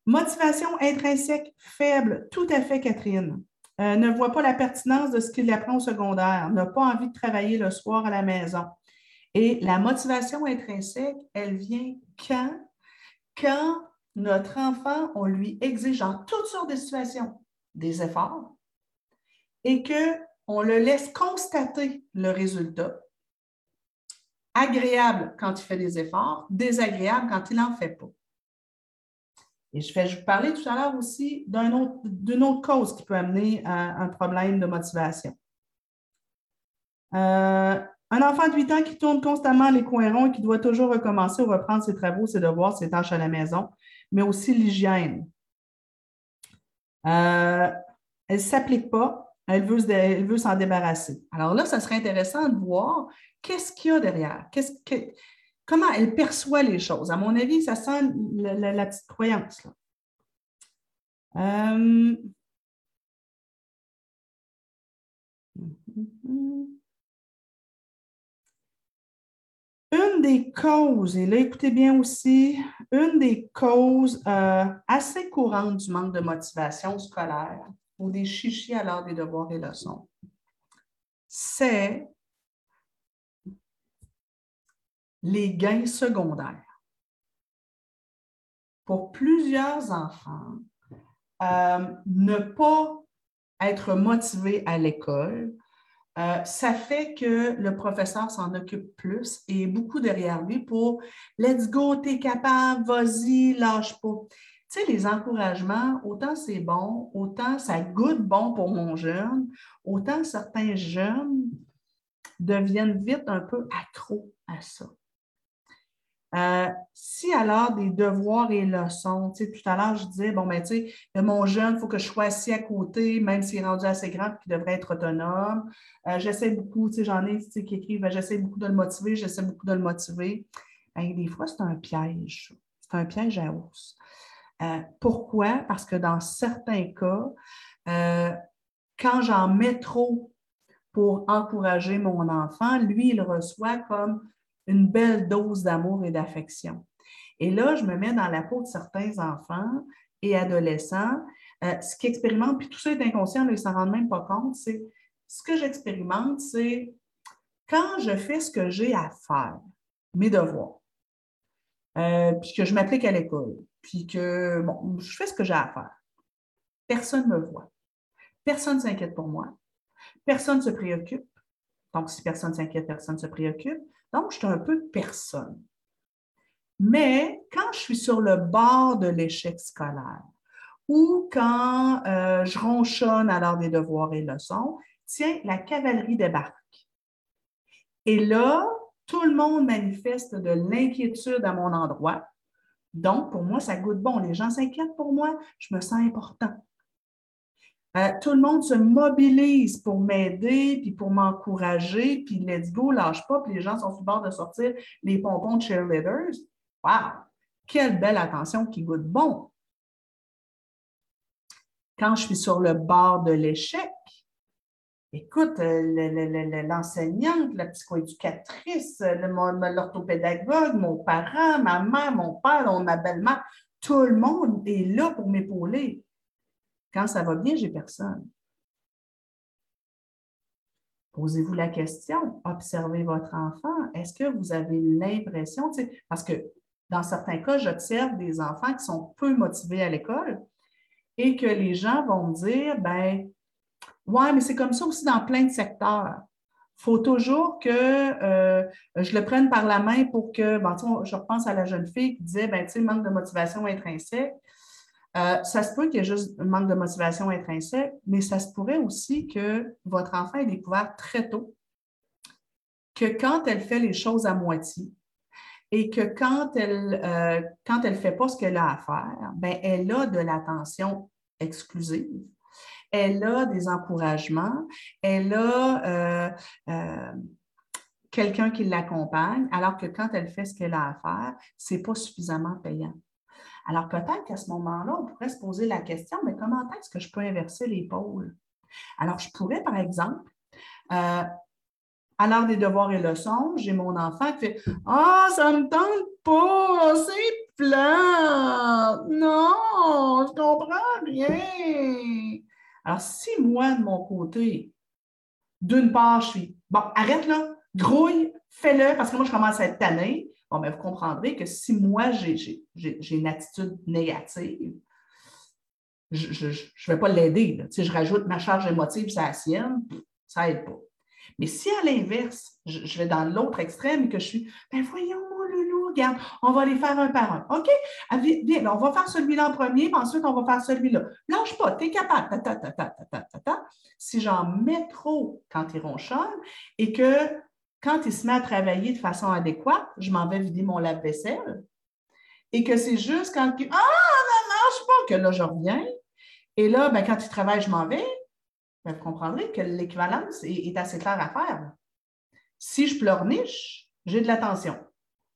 Motivation intrinsèque faible, tout à fait, Catherine. Euh, ne voit pas la pertinence de ce qu'il apprend au secondaire, n'a pas envie de travailler le soir à la maison. Et la motivation intrinsèque, elle vient quand? Quand notre enfant, on lui exige en toutes sortes de situations des efforts et qu'on le laisse constater le résultat agréable quand il fait des efforts, désagréable quand il n'en fait pas. Et je vais vous parler tout à l'heure aussi d'une autre, cause qui peut amener à un problème de motivation. Euh, un enfant de 8 ans qui tourne constamment les coins ronds et qui doit toujours recommencer ou reprendre ses travaux, ses devoirs, ses tâches à la maison, mais aussi l'hygiène. Euh, elle ne s'applique pas, elle veut, s'en débarrasser. Alors là, ça serait intéressant de voir qu'est-ce qu'il y a derrière? comment elle perçoit les choses? À mon avis, ça sent la, petite croyance. Euh, une des causes, et là, écoutez bien aussi, une des causes euh, assez courantes du manque de motivation scolaire ou des chichis à l'heure des devoirs et leçons, c'est les gains secondaires. Pour plusieurs enfants, euh, ne pas être motivé à l'école, euh, ça fait que le professeur s'en occupe plus et beaucoup derrière lui pour Let's go, t'es capable, vas-y, lâche pas. Tu sais, les encouragements, autant c'est bon, autant ça goûte bon pour mon jeune, autant certains jeunes deviennent vite un peu accros à ça. Euh, si alors des devoirs et leçons, tu sais, tout à l'heure, je disais, bon, ben, tu sais, mon jeune, il faut que je sois assis à côté, même s'il est rendu assez grand et qu'il devrait être autonome. Euh, j'essaie beaucoup, tu sais, j'en ai tu sais, qui écrivent, ben, j'essaie beaucoup de le motiver, j'essaie beaucoup de le motiver. Ben, des fois, c'est un piège. C'est un piège à hausse. Euh, pourquoi? Parce que dans certains cas, quand j'en mets trop pour encourager mon enfant, lui, il reçoit comme une belle dose d'amour et d'affection. Et là, je me mets dans la peau de certains enfants et adolescents, euh, ce qui expérimentent, puis tout ça est inconscient, ils ne s'en rendent même pas compte, c'est ce que j'expérimente, c'est quand je fais ce que j'ai à faire, mes devoirs, euh, puis que je m'applique à l'école, puis que, bon, je fais ce que j'ai à faire. Personne ne me voit. Personne ne s'inquiète pour moi. Personne ne se préoccupe. Donc, si personne ne s'inquiète, personne ne se préoccupe. Donc, je suis un peu personne. Mais quand je suis sur le bord de l'échec scolaire ou quand euh, je ronchonne à l'heure des devoirs et leçons, tiens, la cavalerie débarque. Et là, tout le monde manifeste de l'inquiétude à mon endroit. Donc, pour moi, ça goûte bon. Les gens s'inquiètent pour moi. Je me sens important. Euh, tout le monde se mobilise pour m'aider, puis pour m'encourager, puis let's go, lâche pas, puis les gens sont sur le bord de sortir les pompons de cheerleaders. Wow! Quelle belle attention qui goûte bon! Quand je suis sur le bord de l'échec, écoute, euh, l'enseignante, la psychoéducatrice, l'orthopédagogue, mon parent, ma mère, mon père, ma belle-mère, tout le monde est là pour m'épauler. Quand ça va bien, j'ai personne. Posez-vous la question, observez votre enfant. Est-ce que vous avez l'impression, parce que dans certains cas, j'observe des enfants qui sont peu motivés à l'école et que les gens vont me dire, ben, ouais, mais c'est comme ça aussi dans plein de secteurs. Il faut toujours que euh, je le prenne par la main pour que, je repense à la jeune fille qui disait, ben, tu sais, manque de motivation intrinsèque. Euh, ça se peut qu'il y ait juste un manque de motivation intrinsèque, mais ça se pourrait aussi que votre enfant ait découvert très tôt que quand elle fait les choses à moitié et que quand elle ne euh, quand elle fait pas ce qu'elle a à faire, ben, elle a de l'attention exclusive, elle a des encouragements, elle a euh, quelqu'un qui l'accompagne, alors que quand elle fait ce qu'elle a à faire, ce n'est pas suffisamment payant. Alors peut-être qu'à ce moment-là, on pourrait se poser la question, mais comment est-ce que je peux inverser les pôles? Alors je pourrais, par exemple, euh, à l'heure des devoirs et leçons, j'ai mon enfant qui fait Ah, ça ne me tente pas, c'est plat. Non, je comprends rien. Alors, si moi, de mon côté, d'une part, je suis Bon, arrête là, grouille, fais-le, parce que moi, je commence à être tannée. Bon, mais vous comprendrez que si moi, j'ai une attitude négative, je ne vais pas l'aider. Si je rajoute ma charge émotive sur la sienne, ça n'aide pas. Mais si à l'inverse, je, vais dans l'autre extrême et que je suis, ben voyons, on va les faire un par un. OK? Bien, on va faire celui-là en premier, puis ensuite, on va faire celui-là. Lâche pas, tu es capable. Ta, ta, ta, si j'en mets trop quand ils ronchonnent et que quand il se met à travailler de façon adéquate, je m'en vais vider mon lave-vaisselle. Et que c'est juste quand il Ah, non, marche pas, que là, je reviens. Et là, ben, quand il travaille, je m'en vais. Ben, vous comprendrez que l'équivalence est, assez claire à faire. Si je pleurniche, j'ai de l'attention.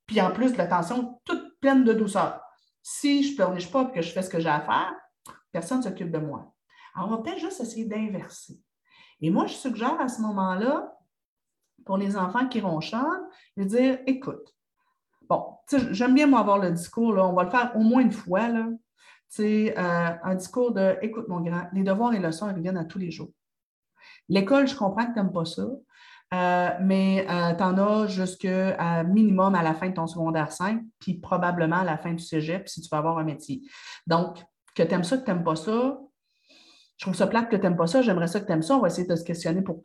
Puis en plus de l'attention toute pleine de douceur. Si je ne pleurniche pas et que je fais ce que j'ai à faire, personne ne s'occupe de moi. Alors, on va peut-être juste essayer d'inverser. Et moi, je suggère à ce moment-là, pour les enfants qui ronchonnent, de dire écoute, bon, j'aime bien moi avoir le discours, là, on va le faire au moins une fois, là. Euh, un discours de écoute, mon grand, les devoirs et leçons, ils viennent à tous les jours. L'école, je comprends que tu n'aimes pas ça, euh, mais tu en as jusqu'à minimum à la fin de ton secondaire 5, puis probablement à la fin du cégep si tu vas avoir un métier. Donc, que tu aimes ça, que tu n'aimes pas ça, je trouve ça plate que tu n'aimes pas ça, j'aimerais ça que tu aimes ça. On va essayer de se questionner pour,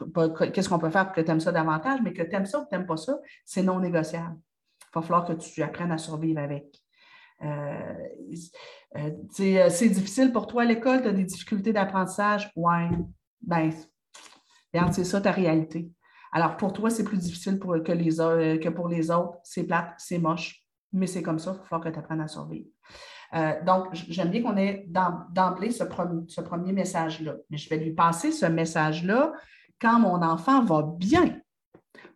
qu'est-ce qu'on peut faire pour que tu aimes ça davantage, mais que tu aimes ça ou que tu n'aimes pas ça, c'est non négociable. Il va falloir que tu apprennes à survivre avec. Euh, euh, euh, c'est difficile pour toi à l'école, tu as des difficultés d'apprentissage? Oui, ben, c'est ça ta réalité. Alors, pour toi, c'est plus difficile que, pour les autres. C'est plate, c'est moche, mais c'est comme ça, il va falloir que tu apprennes à survivre. Euh, donc, j'aime bien qu'on ait d'emblée ce, ce, premier message-là. Mais je vais lui passer ce message-là quand mon enfant va bien,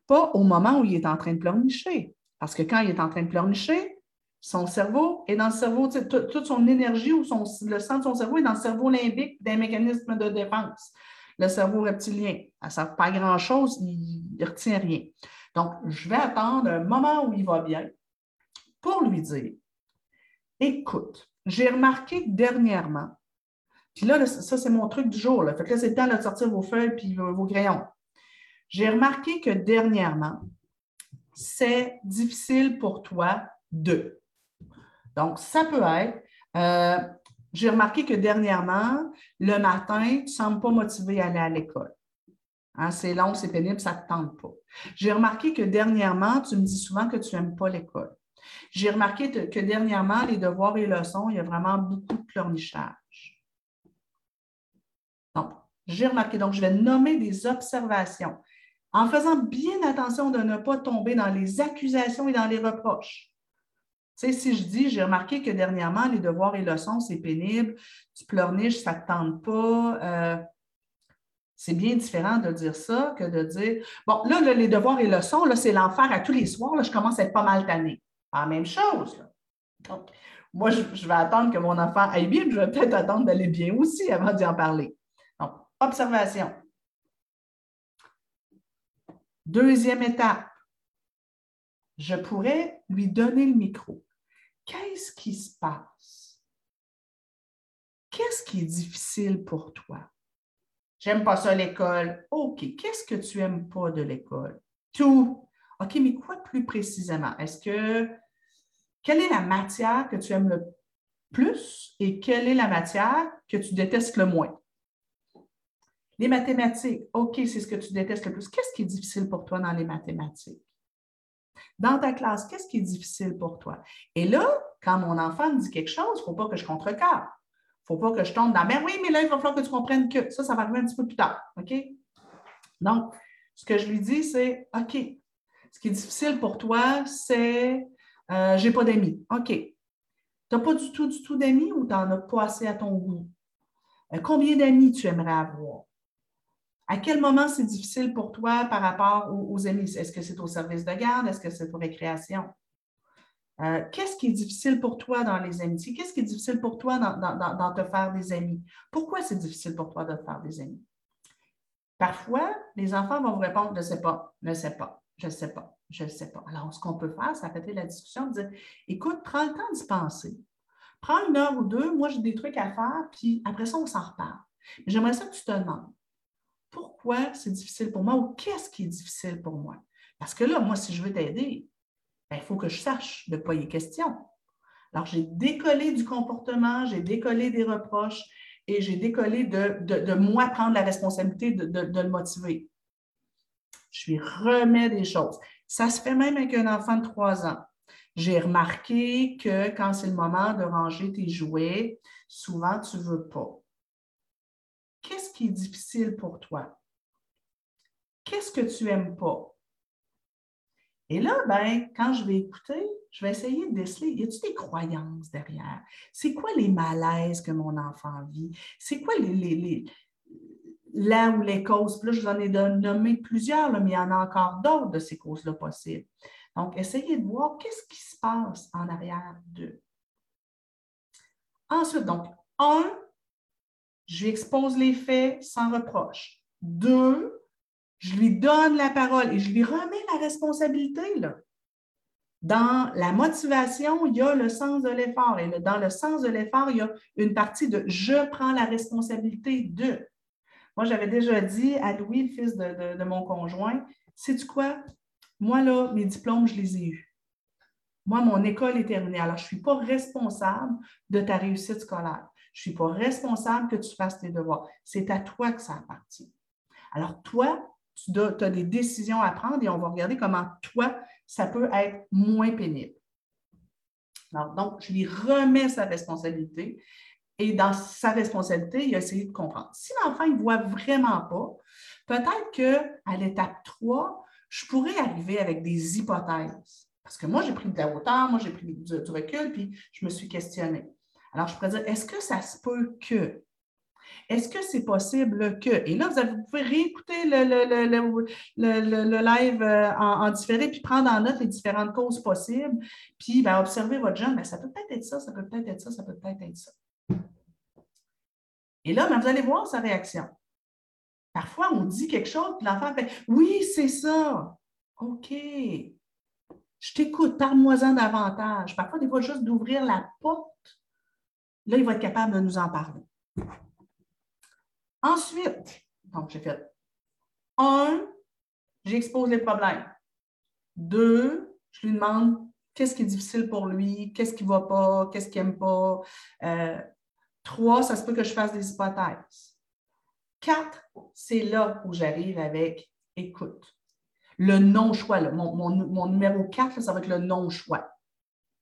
pas au moment où il est en train de pleurnicher. Parce que quand il est en train de pleurnicher, son cerveau est dans le cerveau, toute son énergie ou son, le sang de son cerveau est dans le cerveau limbique d'un mécanisme de défense. Le cerveau reptilien, ça ne sert pas grand-chose, il ne retient rien. Donc, je vais attendre un moment où il va bien pour lui dire Écoute, j'ai remarqué dernièrement, puis là, ça, c'est mon truc du jour. Là. Fait que là, c'est le temps de sortir vos feuilles puis vos, crayons. J'ai remarqué que dernièrement, c'est difficile pour toi de. Donc, ça peut être, euh, j'ai remarqué que dernièrement, le matin, tu ne sembles pas motivé à aller à l'école. Hein, c'est long, c'est pénible, ça ne te tente pas. J'ai remarqué que dernièrement, tu me dis souvent que tu n'aimes pas l'école. J'ai remarqué que dernièrement, les devoirs et leçons, il y a vraiment beaucoup de pleurnichage. Donc, j'ai remarqué, donc je vais nommer des observations en faisant bien attention de ne pas tomber dans les accusations et dans les reproches. Tu sais, si je dis, j'ai remarqué que dernièrement, les devoirs et leçons, c'est pénible, tu pleurniches, ça ne te tente pas. Euh, c'est bien différent de dire ça que de dire, bon, là, les devoirs et leçons, là, c'est l'enfer à tous les soirs, là, je commence à être pas mal tannée. La même chose. Donc, moi, je, vais attendre que mon enfant aille bien, je vais peut-être attendre d'aller bien aussi avant d'y en parler. Donc, observation. Deuxième étape, je pourrais lui donner le micro. Qu'est-ce qui se passe? Qu'est-ce qui est difficile pour toi? J'aime pas ça l'école. OK, qu'est-ce que tu aimes pas de l'école? Tout. OK, mais quoi plus précisément? Est-ce que quelle est la matière que tu aimes le plus et quelle est la matière que tu détestes le moins? Les mathématiques, OK, c'est ce que tu détestes le plus. Qu'est-ce qui est difficile pour toi dans les mathématiques? Dans ta classe, qu'est-ce qui est difficile pour toi? Et là, quand mon enfant me dit quelque chose, il ne faut pas que je contrecarre. Il ne faut pas que je tombe dans, mais oui, mais là, il va falloir que tu comprennes que ça, ça va arriver un petit peu plus tard. OK? Donc, ce que je lui dis, c'est OK, ce qui est difficile pour toi, c'est euh, j'ai pas d'amis. OK. Tu n'as pas du tout, du tout d'amis ou tu n'en as pas assez à ton goût? Euh, combien d'amis tu aimerais avoir? À quel moment c'est difficile pour toi par rapport aux, amis? Est-ce que c'est au service de garde? Est-ce que c'est pour récréation? Euh, qu'est-ce qui est difficile pour toi dans les amitiés? Qu'est-ce qui est difficile pour toi dans, te faire des amis? Pourquoi c'est difficile pour toi de te faire des amis? Parfois, les enfants vont vous répondre, je ne sais pas, ne sais pas, je ne sais pas. Je ne sais pas. Alors, ce qu'on peut faire, c'est arrêter la discussion, dire écoute, prends le temps d'y penser. Prends une heure ou deux, moi j'ai des trucs à faire, puis après ça, on s'en reparle. J'aimerais ça que tu te demandes pourquoi c'est difficile pour moi ou qu'est-ce qui est difficile pour moi? Parce que là, moi, si je veux t'aider, ben, il faut que je sache de quoi il est question. Alors, j'ai décollé du comportement, j'ai décollé des reproches et j'ai décollé de, moi prendre la responsabilité de, de le motiver. Je lui remets des choses. Ça se fait même avec un enfant de trois ans. J'ai remarqué que quand c'est le moment de ranger tes jouets, souvent tu ne veux pas. Qu'est-ce qui est difficile pour toi? Qu'est-ce que tu n'aimes pas? Et là, ben, quand je vais écouter, je vais essayer de déceler, y a-t-il des croyances derrière? C'est quoi les malaises que mon enfant vit? C'est quoi les, là où les causes, là, je vous en ai nommé plusieurs, mais il y en a encore d'autres de ces causes-là possibles. Donc, essayez de voir qu'est-ce qui se passe en arrière d'eux. Ensuite, donc, un, je lui expose les faits sans reproche. Deux, je lui donne la parole et je lui remets la responsabilité. Là. Dans la motivation, il y a le sens de l'effort. Et dans le sens de l'effort, il y a une partie de je prends la responsabilité de. Moi, j'avais déjà dit à Louis, le fils de, mon conjoint, sais-tu quoi? Moi, là, mes diplômes, je les ai eus. Moi, mon école est terminée. Alors, je ne suis pas responsable de ta réussite scolaire. Je ne suis pas responsable que tu fasses tes devoirs. C'est à toi que ça appartient. Alors, toi, tu as des décisions à prendre et on va regarder comment toi, ça peut être moins pénible. donc, je lui remets sa responsabilité et dans sa responsabilité, il a essayé de comprendre. Si l'enfant ne voit vraiment pas, peut-être qu'à l'étape 3, je pourrais arriver avec des hypothèses. Parce que moi, j'ai pris de la hauteur, moi, j'ai pris du, recul, puis je me suis questionnée. Alors, je pourrais dire, est-ce que ça se peut que? Est-ce que c'est possible que? Et là, vous, pouvez réécouter le, le, live euh, en, différé, puis prendre en note les différentes causes possibles, puis ben, observer votre jeune. Ben, ça peut peut-être être ça, ça peut peut-être être ça, ça peut peut-être être ça. Et là, ben, vous allez voir sa réaction. Parfois, on dit quelque chose, puis l'enfant fait Oui, c'est ça. OK. Je t'écoute, parle-moi-en davantage. Parfois, des fois, juste d'ouvrir la porte, là, il va être capable de nous en parler. Ensuite, donc j'ai fait un, j'expose les problèmes. Deux, je lui demande qu'est-ce qui est difficile pour lui, qu'est-ce qui ne va pas, qu'est-ce qu'il n'aime pas. Euh, trois, ça se peut que je fasse des hypothèses. Quatre, c'est là où j'arrive avec écoute. Le non-choix, mon, numéro quatre, ça va être le non-choix.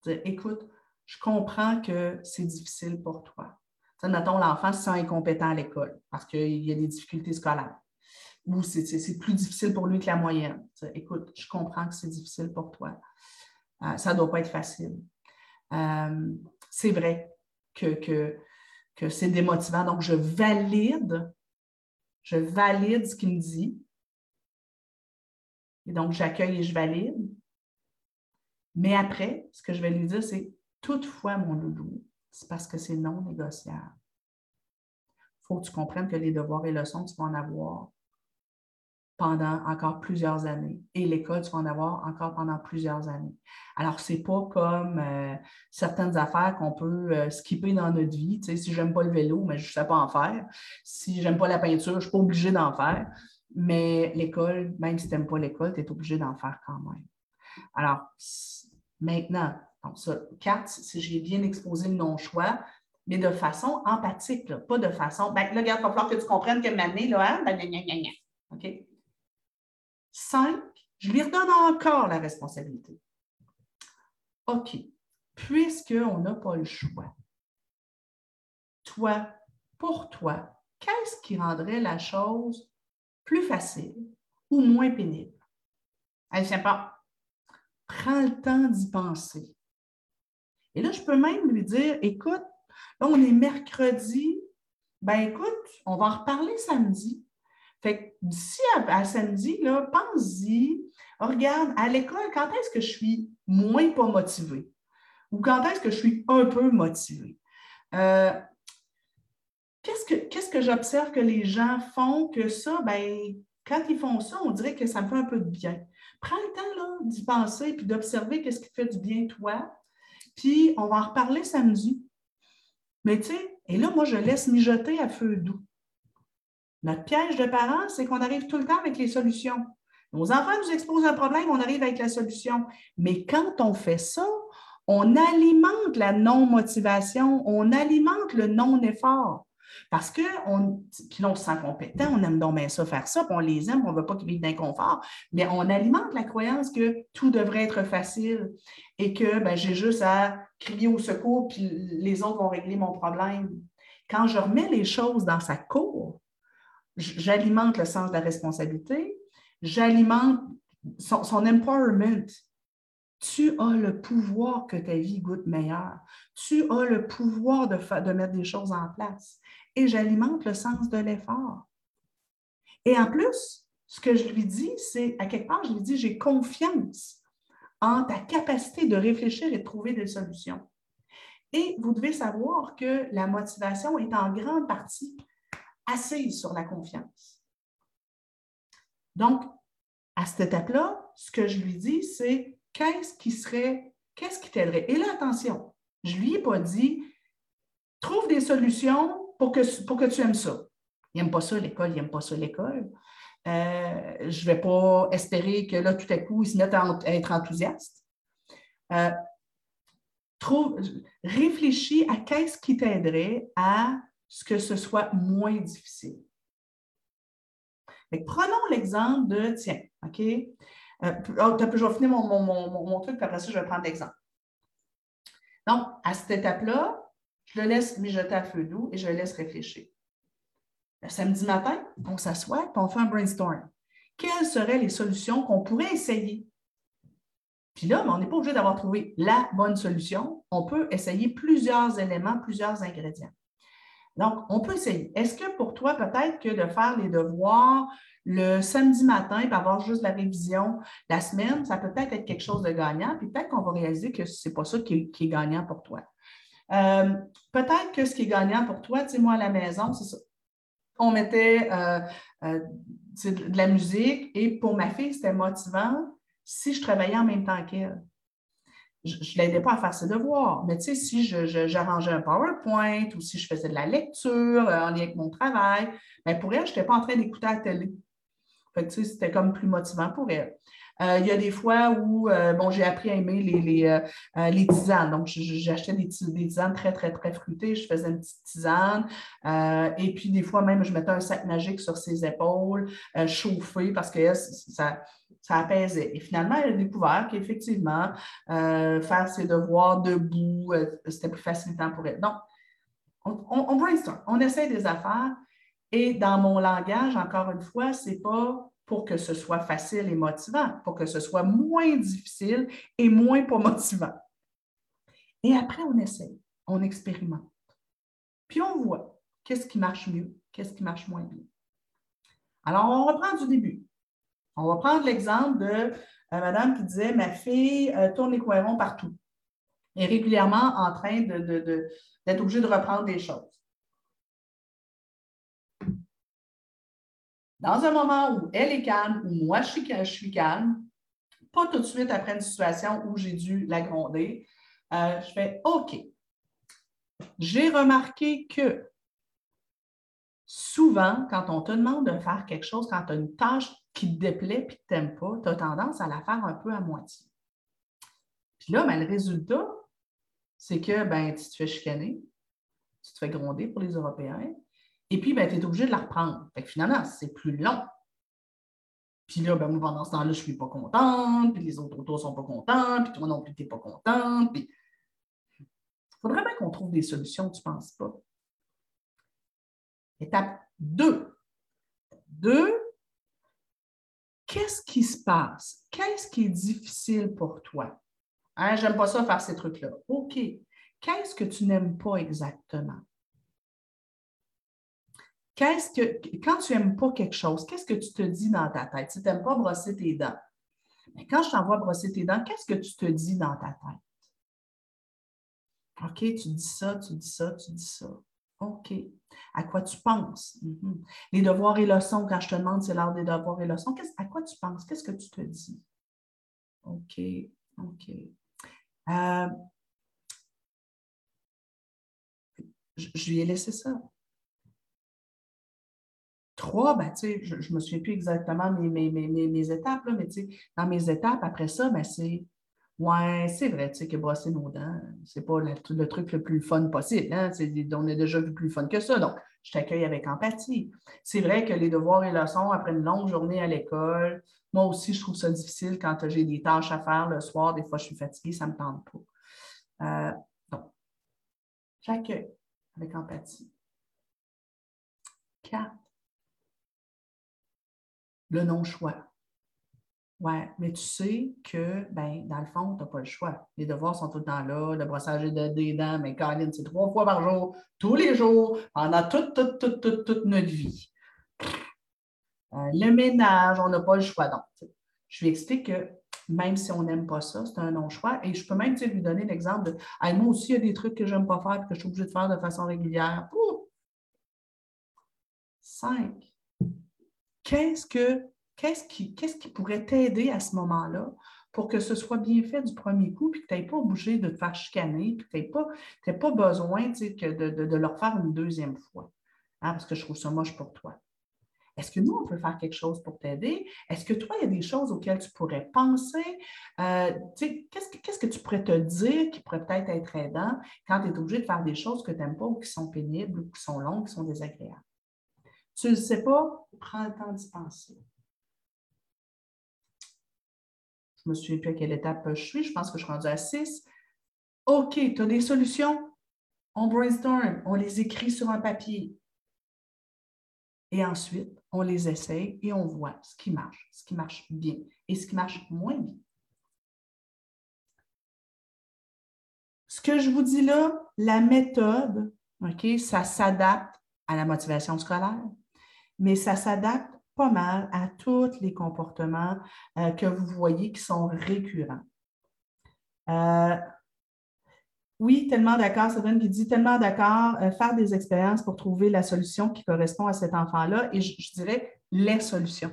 Écoute, je comprends que c'est difficile pour toi. Mettons, l'enfant se sent incompétent à l'école parce qu'il y a des difficultés scolaires ou c'est plus difficile pour lui que la moyenne. écoute, je comprends que c'est difficile pour toi. Euh, ça ne doit pas être facile. Euh, c'est vrai que, que c'est démotivant. Donc, je valide, je valide ce qu'il me dit. Et donc, j'accueille et je valide. Mais après, ce que je vais lui dire, c'est toutefois, mon loulou, c'est parce que c'est non négociable. Il faut que tu comprennes que les devoirs et leçons, tu vas en avoir pendant encore plusieurs années. Et l'école, tu vas en avoir encore pendant plusieurs années. Alors, ce n'est pas comme euh, certaines affaires qu'on peut euh, skipper dans notre vie. Tu sais, si je n'aime pas le vélo, mais je ne sais pas en faire. Si je n'aime pas la peinture, je ne suis pas obligée d'en faire. Mais l'école, même si tu n'aimes pas l'école, tu es obligé d'en faire quand même. Alors, maintenant, donc, ça, quatre, si j'ai bien exposé le non-choix, mais de façon empathique, pas de façon, ben là, regarde, il va falloir que tu comprennes que année, là, hein, ben, gna, gna, gna, OK? Cinq, je lui redonne encore la responsabilité. OK, puisqu'on n'a pas le choix, toi, pour toi, qu'est-ce qui rendrait la chose plus facile ou moins pénible? Elle ne pas. Prends le temps d'y penser. Et là, je peux même lui dire, écoute, là, on est mercredi, ben écoute, on va en reparler samedi. Fait que d'ici à, samedi, là, pense-y, regarde, à l'école, quand est-ce que je suis moins pas motivée? Ou quand est-ce que je suis un peu motivée? Euh, qu'est-ce que, j'observe que les gens font que ça, ben, quand ils font ça, on dirait que ça me fait un peu de bien. Prends le temps d'y penser puis d'observer qu'est-ce qui te fait du bien, toi. Puis, on va en reparler samedi. Mais tu sais, et là, moi, je laisse mijoter à feu doux. Notre piège de parents, c'est qu'on arrive tout le temps avec les solutions. Nos enfants nous exposent un problème, on arrive avec la solution. Mais quand on fait ça, on alimente la non-motivation, on alimente le non-effort. Parce que on, puis on se sent compétent, on aime donc bien ça, faire ça, puis on les aime, on ne veut pas qu'ils vivent d'inconfort, mais on alimente la croyance que tout devrait être facile et que ben, j'ai juste à crier au secours, puis les autres vont régler mon problème. Quand je remets les choses dans sa cour, j'alimente le sens de la responsabilité, j'alimente son empowerment. Tu as le pouvoir que ta vie goûte meilleure. Tu as le pouvoir de, mettre des choses en place et j'alimente le sens de l'effort. Et en plus, ce que je lui dis, c'est, à quelque part, je lui dis, j'ai confiance en ta capacité de réfléchir et de trouver des solutions. Et vous devez savoir que la motivation est en grande partie assise sur la confiance. Donc, à cette étape-là, ce que je lui dis, c'est qu'est-ce qui serait, qu'est-ce qui t'aiderait? Et là, attention, je lui ai pas dit, trouve des solutions pour que, pour que tu aimes ça. il n'aime pas ça l'école, il n'aime pas ça l'école. Euh, je ne vais pas espérer que là, tout à coup, il se mette à, être enthousiaste. Euh, réfléchis à qu'est-ce qui t'aiderait à ce que ce soit moins difficile. prenons l'exemple de, tiens, OK? Euh, oh, je vais finir mon, truc, puis après ça, je vais prendre l'exemple. Donc, à cette étape-là, je le laisse mijoter à feu doux et je le laisse réfléchir. Le samedi matin, on s'assoit et on fait un brainstorm. Quelles seraient les solutions qu'on pourrait essayer? Puis là, on n'est pas obligé d'avoir trouvé la bonne solution. On peut essayer plusieurs éléments, plusieurs ingrédients. Donc, on peut essayer. Est-ce que pour toi, peut-être que de faire les devoirs le samedi matin et avoir juste la révision la semaine, ça peut peut-être être quelque chose de gagnant, puis peut-être qu'on va réaliser que ce n'est pas ça qui est, gagnant pour toi. Euh, peut-être que ce qui est gagnant pour toi, tu sais, moi à la maison, c'est ça. On mettait euh, euh, de la musique et pour ma fille, c'était motivant si je travaillais en même temps qu'elle je ne l'aidais pas à faire ses devoirs. Mais tu sais, si j'arrangeais un PowerPoint ou si je faisais de la lecture euh, en lien avec mon travail, bien pour elle, je n'étais pas en train d'écouter la télé. Fait tu sais, c'était comme plus motivant pour elle. Euh, il y a des fois où euh, bon, j'ai appris à aimer les, les, les tisanes. Donc, j'achetais des, tisanes très, très, très fruitées. Je faisais une petite tisane. et puis, des fois, même, je mettais un sac magique sur ses épaules, chauffé, parce que ça, ça apaisait. Et finalement, elle a découvert qu'effectivement, euh, faire ses devoirs debout, euh, c'était plus facilitant pour elle. Donc, on, on, brainstorm, on essaie des affaires. Et dans mon langage, encore une fois, ce n'est pas pour que ce soit facile et motivant, pour que ce soit moins difficile et moins pas motivant. Et après, on essaie, on expérimente. Puis on voit qu'est-ce qui marche mieux, qu'est-ce qui marche moins bien. Alors, on reprend du début. On va prendre l'exemple de euh, madame qui disait Ma fille euh, tourne les coirons partout et régulièrement en train d'être obligée de reprendre des choses. Dans un moment où elle est calme, où moi je suis, calme, pas tout de suite après une situation où j'ai dû la gronder, euh, je fais OK. J'ai remarqué que souvent, quand on te demande de faire quelque chose, quand tu as une tâche qui te déplaît et que tu n'aimes pas, tu as tendance à la faire un peu à moitié. Puis là, ben, le résultat, c'est que ben, tu te fais chicaner, tu te fais gronder pour les Européens, et puis ben, tu es obligé de la reprendre. Fait que finalement, c'est plus long. Puis là, ben, moi, pendant ce temps-là, je ne suis pas contente, puis les autres autour ne sont pas contents, puis toi non plus, tu n'es pas contente. Il faudrait bien qu'on trouve des solutions, tu ne penses pas? Étape 2. 2, qu'est-ce qui se passe? Qu'est-ce qui est difficile pour toi? Hein, J'aime pas ça faire ces trucs-là. OK. Qu'est-ce que tu n'aimes pas exactement? Qu'est-ce que, quand tu n'aimes pas quelque chose, qu'est-ce que tu te dis dans ta tête? Si tu n'aimes pas brosser tes dents, mais quand je t'envoie brosser tes dents, qu'est-ce que tu te dis dans ta tête? OK, tu dis ça, tu dis ça, tu dis ça. OK. À quoi tu penses? Mhm. Les devoirs et leçons, quand je te demande c'est l'heure des devoirs et leçons, à quoi tu penses? Qu'est-ce que tu te dis? OK, OK. Euh, je, lui ai laissé ça. Trois, ben, je ne me souviens plus exactement mes, mes, étapes, mais dans mes étapes, après ça, ben, c'est oui, c'est vrai, tu sais, que brosser nos dents, c'est pas le, truc le plus fun possible. Hein? On a déjà vu plus fun que ça. Donc, je t'accueille avec empathie. C'est vrai que les devoirs et leçons après une longue journée à l'école, moi aussi, je trouve ça difficile quand j'ai des tâches à faire le soir. Des fois, je suis fatiguée, ça ne me tente pas. Euh, donc, j'accueille avec empathie. Quatre. Le non-choix. Oui, mais tu sais que, ben, dans le fond, tu n'as pas le choix. Les devoirs sont tout le temps là, le brossage des dents, mais Caroline, c'est trois fois par jour, tous les jours, pendant toute, toute, toute, toute, toute notre vie. Euh, le ménage, on n'a pas le choix. Donc, je lui explique que même si on n'aime pas ça, c'est un non-choix. Et je peux même lui donner l'exemple de moi aussi, il y a des trucs que je n'aime pas faire et que je suis obligée de faire de façon régulière. Cinq. Qu'est-ce que Qu'est-ce qui, pourrait t'aider à ce moment-là pour que ce soit bien fait du premier coup, puis que tu n'aies pas obligé de te faire chicaner, puis que tu n'aies pas, besoin que de, de, le refaire une deuxième fois. hein, parce que je trouve ça moche pour toi. Est-ce que nous, on peut faire quelque chose pour t'aider? Est-ce que toi, il y a des choses auxquelles tu pourrais penser? Euh, qu'est-ce, que, qu'est-ce que tu pourrais te dire qui pourrait peut-être être aidant quand tu es obligé de faire des choses que tu n'aimes pas ou qui sont pénibles ou qui sont longues, qui sont désagréables? Tu ne le sais pas, prends le temps d'y penser. Je me souviens plus à quelle étape je suis. Je pense que je suis rendue à 6. OK, tu as des solutions? On brainstorm, on les écrit sur un papier. Et ensuite, on les essaye et on voit ce qui marche, ce qui marche bien et ce qui marche moins bien. Ce que je vous dis là, la méthode, OK, ça s'adapte à la motivation scolaire, mais ça s'adapte pas mal à tous les comportements euh, que vous voyez qui sont récurrents. Euh, oui, tellement d'accord. Sabine qui dit tellement d'accord, euh, faire des expériences pour trouver la solution qui correspond à cet enfant-là. Et je, dirais les solutions.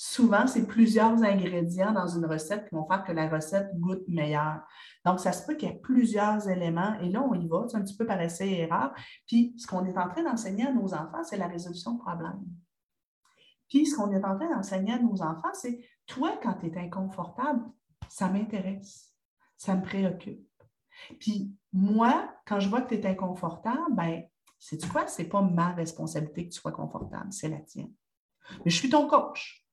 Souvent, c'est plusieurs ingrédients dans une recette qui vont faire que la recette goûte meilleure. Donc, ça se peut qu'il y ait plusieurs éléments et là, on y va, c'est un petit peu par essai et erreur. Puis, ce qu'on est en train d'enseigner à nos enfants, c'est la résolution de problèmes. Puis, ce qu'on est en train d'enseigner à nos enfants, c'est toi, quand tu es inconfortable, ça m'intéresse, ça me préoccupe. Puis moi, quand je vois que tu es inconfortable, ben, c'est quoi? Ce n'est pas ma responsabilité que tu sois confortable, c'est la tienne. Mais je suis ton coach.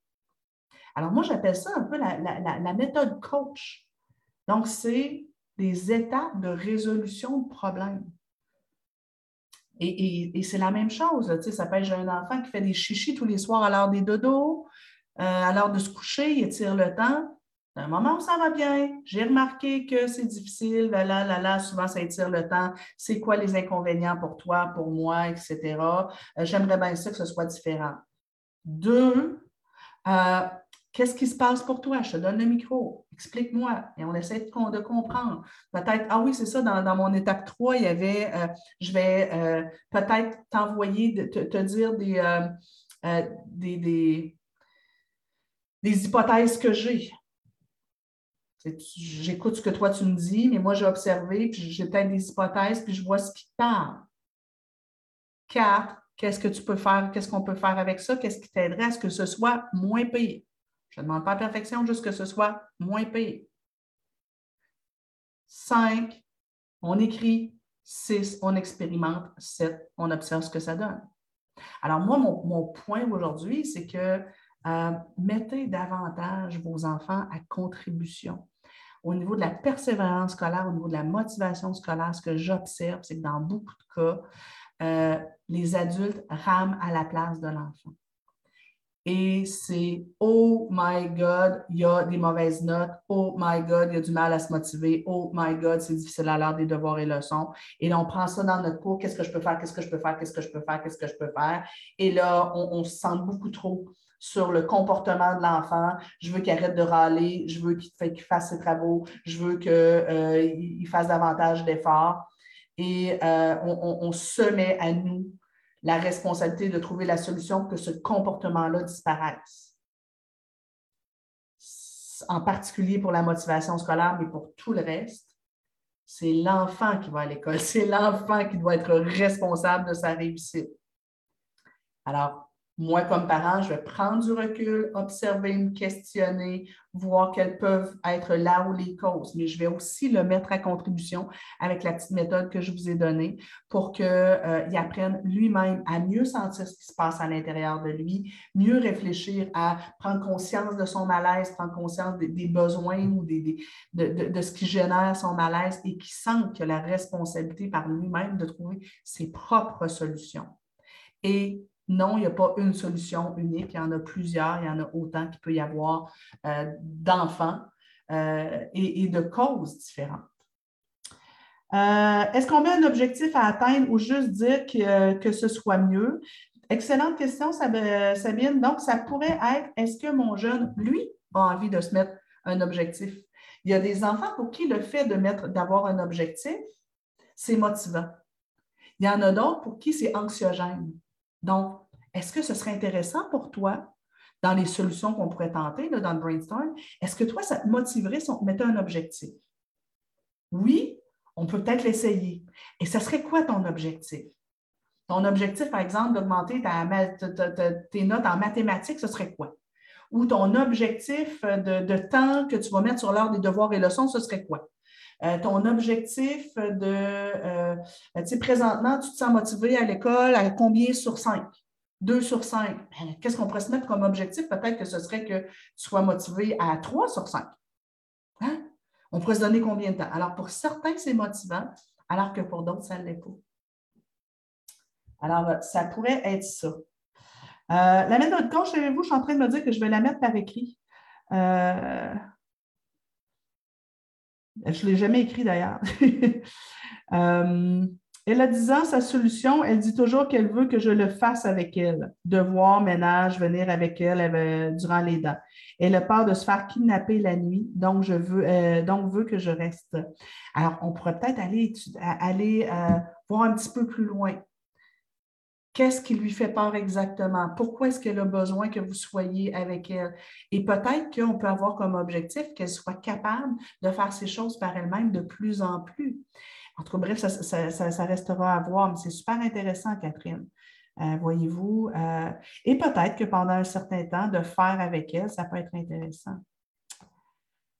Alors, moi, j'appelle ça un peu la, méthode coach. Donc, c'est des étapes de résolution de problèmes. Et, c'est la même chose. Tu sais, ça peut être un enfant qui fait des chichis tous les soirs à l'heure des dodos, euh, à l'heure de se coucher, il tire le temps un moment où ça va bien, j'ai remarqué que c'est difficile, là, là, là, souvent ça étire le temps. C'est quoi les inconvénients pour toi, pour moi, etc. Euh, j'aimerais bien ça que ce soit différent. Deux, euh, qu'est-ce qui se passe pour toi? Je te donne le micro, explique-moi. Et on essaie de, comprendre. Peut-être, ah oui, c'est ça, dans, mon étape 3, il y avait, euh, je vais peut-être t'envoyer, te, te, dire des, des, des, des hypothèses que j'ai. J'écoute ce que toi tu me dis, mais moi j'ai observé, puis j'ai peut-être des hypothèses, puis je vois ce qui te parle. Quatre, qu'est-ce que tu peux faire, qu'est-ce qu'on peut faire avec ça, qu'est-ce qui t'aiderait à ce que ce soit moins payé. Je ne demande pas la perfection, juste que ce soit moins payé. Cinq, on écrit. Six, on expérimente. Sept, on observe ce que ça donne. Alors, moi, mon, point aujourd'hui, c'est que euh, mettez davantage vos enfants à contribution au niveau de la persévérance scolaire, au niveau de la motivation scolaire, ce que j'observe, c'est que dans beaucoup de cas, euh, les adultes rament à la place de l'enfant. Et c'est Oh my God, il y a des mauvaises notes. Oh my God, il y a du mal à se motiver. Oh my God, c'est difficile à l'heure des devoirs et leçons. Et là, on prend ça dans notre cours. Qu'est-ce que je peux faire? Qu'est-ce que je peux faire? Qu'est-ce que je peux faire? Qu'est-ce que je peux faire? Et là, on, se sent beaucoup trop sur le comportement de l'enfant. Je veux qu'il arrête de râler, je veux qu'il fasse ses travaux, je veux qu'il euh, fasse davantage d'efforts. Et euh, on, se met à nous la responsabilité de trouver la solution pour que ce comportement-là disparaisse. En particulier pour la motivation scolaire, mais pour tout le reste, c'est l'enfant qui va à l'école, [laughs] c'est l'enfant qui doit être responsable de sa réussite. Alors, moi, comme parent, je vais prendre du recul, observer, me questionner, voir quelles peuvent être là où les causes, mais je vais aussi le mettre à contribution avec la petite méthode que je vous ai donnée pour qu'il euh, apprenne lui-même à mieux sentir ce qui se passe à l'intérieur de lui, mieux réfléchir à prendre conscience de son malaise, prendre conscience des, besoins ou des, de, de, ce qui génère son malaise et qui sent que la responsabilité par lui-même de trouver ses propres solutions. Et non, il n'y a pas une solution unique, il y en a plusieurs, il y en a autant qu'il peut y avoir euh, d'enfants euh, et, de causes différentes. Euh, est-ce qu'on met un objectif à atteindre ou juste dire que, ce soit mieux? Excellente question, Sabine. Donc, ça pourrait être, est-ce que mon jeune, lui, a envie de se mettre un objectif? Il y a des enfants pour qui le fait d'avoir un objectif, c'est motivant. Il y en a d'autres pour qui c'est anxiogène. Donc, est-ce que ce serait intéressant pour toi dans les solutions qu'on pourrait tenter dans le brainstorm? Est-ce que toi, ça te motiverait si on te mettait un objectif? Oui, on peut peut-être l'essayer. Et ce serait quoi ton objectif? Ton objectif, par exemple, d'augmenter tes notes en mathématiques, ce serait quoi? Ou ton objectif de, temps que tu vas mettre sur l'heure des devoirs et leçons, ce serait quoi? Euh, ton objectif de, euh, tu sais, présentement, tu te sens motivé à l'école à combien sur cinq? Deux sur cinq. Ben, qu'est-ce qu'on pourrait se mettre comme objectif? Peut-être que ce serait que tu sois motivé à trois sur cinq. Hein? On pourrait se donner combien de temps? Alors, pour certains, c'est motivant, alors que pour d'autres, ça ne l'est pas. Alors, ça pourrait être ça. Euh, la méthode de compte chez vous, je suis en train de me dire que je vais la mettre par écrit. Euh, je ne l'ai jamais écrit d'ailleurs. [laughs] euh, elle a 10 ans, sa solution, elle dit toujours qu'elle veut que je le fasse avec elle. Devoir, ménage, venir avec elle durant les dents. Elle a peur de se faire kidnapper la nuit, donc je veux, euh, donc veut que je reste. Alors, on pourrait peut-être aller, aller euh, voir un petit peu plus loin. Qu'est-ce qui lui fait peur exactement? Pourquoi est-ce qu'elle a besoin que vous soyez avec elle? Et peut-être qu'on peut avoir comme objectif qu'elle soit capable de faire ces choses par elle-même de plus en plus. En tout cas, bref, ça, restera à voir, mais c'est super intéressant, Catherine. Euh, voyez-vous? Euh, et peut-être que pendant un certain temps, de faire avec elle, ça peut être intéressant.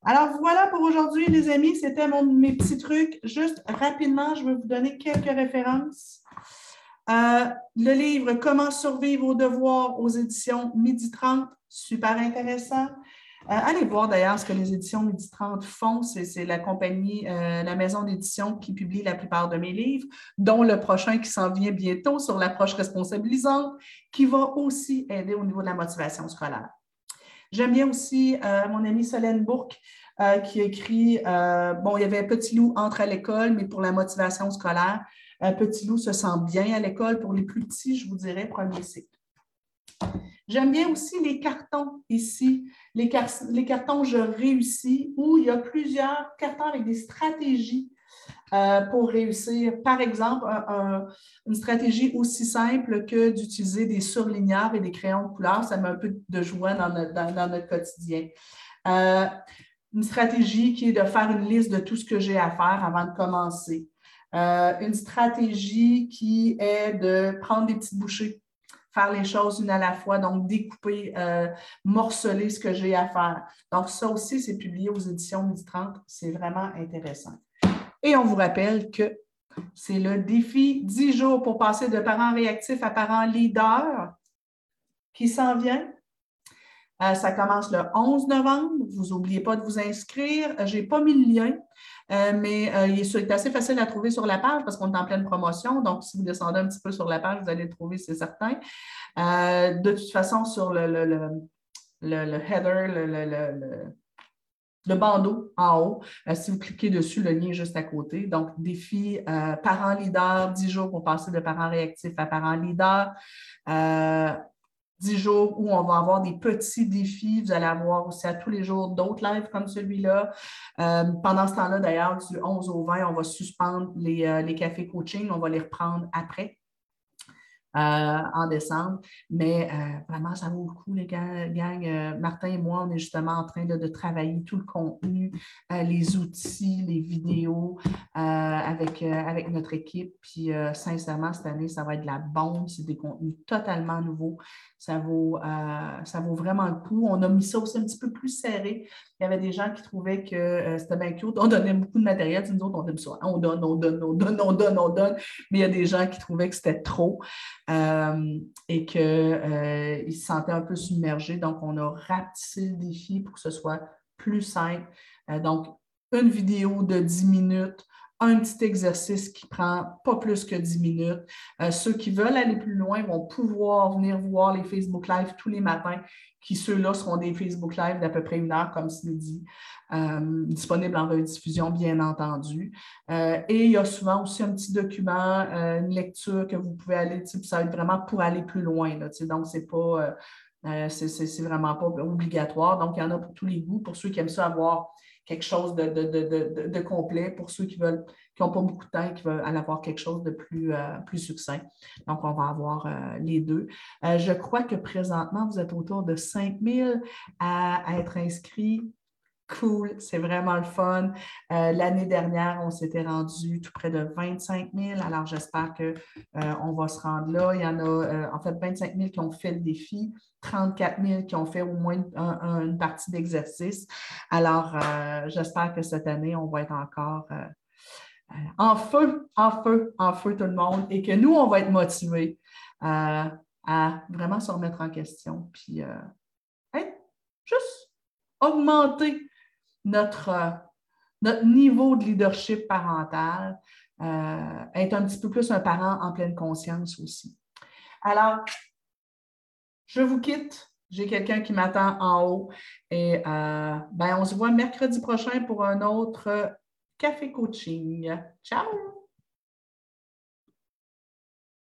Alors voilà pour aujourd'hui, les amis. C'était mes petits trucs. Juste rapidement, je vais vous donner quelques références. Euh, le livre Comment survivre aux devoirs aux éditions Midi 30, super intéressant. Euh, allez voir d'ailleurs ce que les éditions Midi 30 font. C'est la compagnie, euh, la maison d'édition qui publie la plupart de mes livres, dont le prochain qui s'en vient bientôt sur l'approche responsabilisante, qui va aussi aider au niveau de la motivation scolaire. J'aime bien aussi mon amie Solène Bourque qui écrit Bon, il y avait Petit loup entre à l'école, mais pour la motivation scolaire. Un Petit Loup se sent bien à l'école. Pour les plus petits, je vous dirais premier cycle. J'aime bien aussi les cartons ici, les, cartons Je réussis, où il y a plusieurs cartons avec des stratégies euh, pour réussir. Par exemple, une stratégie aussi simple que d'utiliser des surligneurs et des crayons de couleur. Ça met un peu de joie dans notre, quotidien. Euh, une stratégie qui est de faire une liste de tout ce que j'ai à faire avant de commencer. Euh, une stratégie qui est de prendre des petites bouchées, faire les choses une à la fois, donc découper, euh, morceler ce que j'ai à faire. Donc, ça aussi, c'est publié aux éditions Midi 30. C'est vraiment intéressant. Et on vous rappelle que c'est le défi 10 jours pour passer de parents réactifs à parents leaders qui s'en vient. Euh, ça commence le 11 novembre. Vous n'oubliez pas de vous inscrire. Je n'ai pas mis le lien. Euh, mais euh, il est, assez facile à trouver sur la page parce qu'on est en pleine promotion. Donc, si vous descendez un petit peu sur la page, vous allez le trouver, c'est certain. Euh, de toute façon, sur le, header, le, bandeau en haut, si vous cliquez dessus, le lien est juste à côté. Donc, défi parents leader, 10 jours pour passer de parents réactifs à parents leader. 10 jours où on va avoir des petits défis. Vous allez avoir aussi à tous les jours d'autres lives comme celui-là. Euh, pendant ce temps-là, d'ailleurs, du 11 au 20, on va suspendre les, euh, les cafés coaching. On va les reprendre après. Euh, en décembre. Mais euh, vraiment, ça vaut le coup, les gang. Euh, Martin et moi, on est justement en train de, travailler tout le contenu, les outils, les vidéos avec, avec notre équipe. Puis sincèrement, cette année, ça va être de la bombe. C'est des contenus totalement nouveaux. Ça vaut, ça vaut vraiment le coup. On a mis ça aussi un petit peu plus serré. Il y avait des gens qui trouvaient que c'était bien cute. On donnait beaucoup de matériel. Nous autres, on aime ça. On donne, on donne, on donne, on donne, on donne. Mais il y a des gens qui trouvaient que c'était trop. Euh, et qu'ils euh, se sentaient un peu submergés. Donc, on a rapetissé le défi pour que ce soit plus simple. Euh, donc, une vidéo de 10 minutes, un petit exercice qui prend pas plus que 10 minutes. ceux qui veulent aller plus loin vont pouvoir venir voir les Facebook Live tous les matins, qui ceux-là seront des Facebook Live d'à peu près une heure, comme c'est dit. Euh, disponible en rediffusion, bien entendu. Euh, et il y a souvent aussi un petit document, euh, une lecture que vous pouvez aller, ça va être vraiment pour aller plus loin. Là, donc, c'est pas. c'est vraiment pas obligatoire. Donc, il y en a pour tous les goûts, pour ceux qui aiment ça avoir quelque chose de, complet, pour ceux qui veulent, qui n'ont pas beaucoup de temps qui veulent aller avoir quelque chose de plus, plus succinct. Donc, on va avoir les deux. je crois que présentement, vous êtes autour de 5000 à, à être inscrits Cool, c'est vraiment le fun. Euh, l'année dernière, on s'était rendu tout près de 25 000. Alors, j'espère qu'on euh, va se rendre là. Il y en a, euh, en fait, 25 000 qui ont fait le défi, 34 000 qui ont fait au moins une, partie d'exercice. Alors, j'espère que cette année, on va être encore en feu, en feu, en feu tout le monde et que nous, on va être motivés à vraiment se remettre en question. Puis, juste augmenter notre, euh, notre niveau de leadership parental, euh, être un petit peu plus un parent en pleine conscience aussi. Alors, je vous quitte. J'ai quelqu'un qui m'attend en haut et euh, ben, on se voit mercredi prochain pour un autre café coaching. Ciao!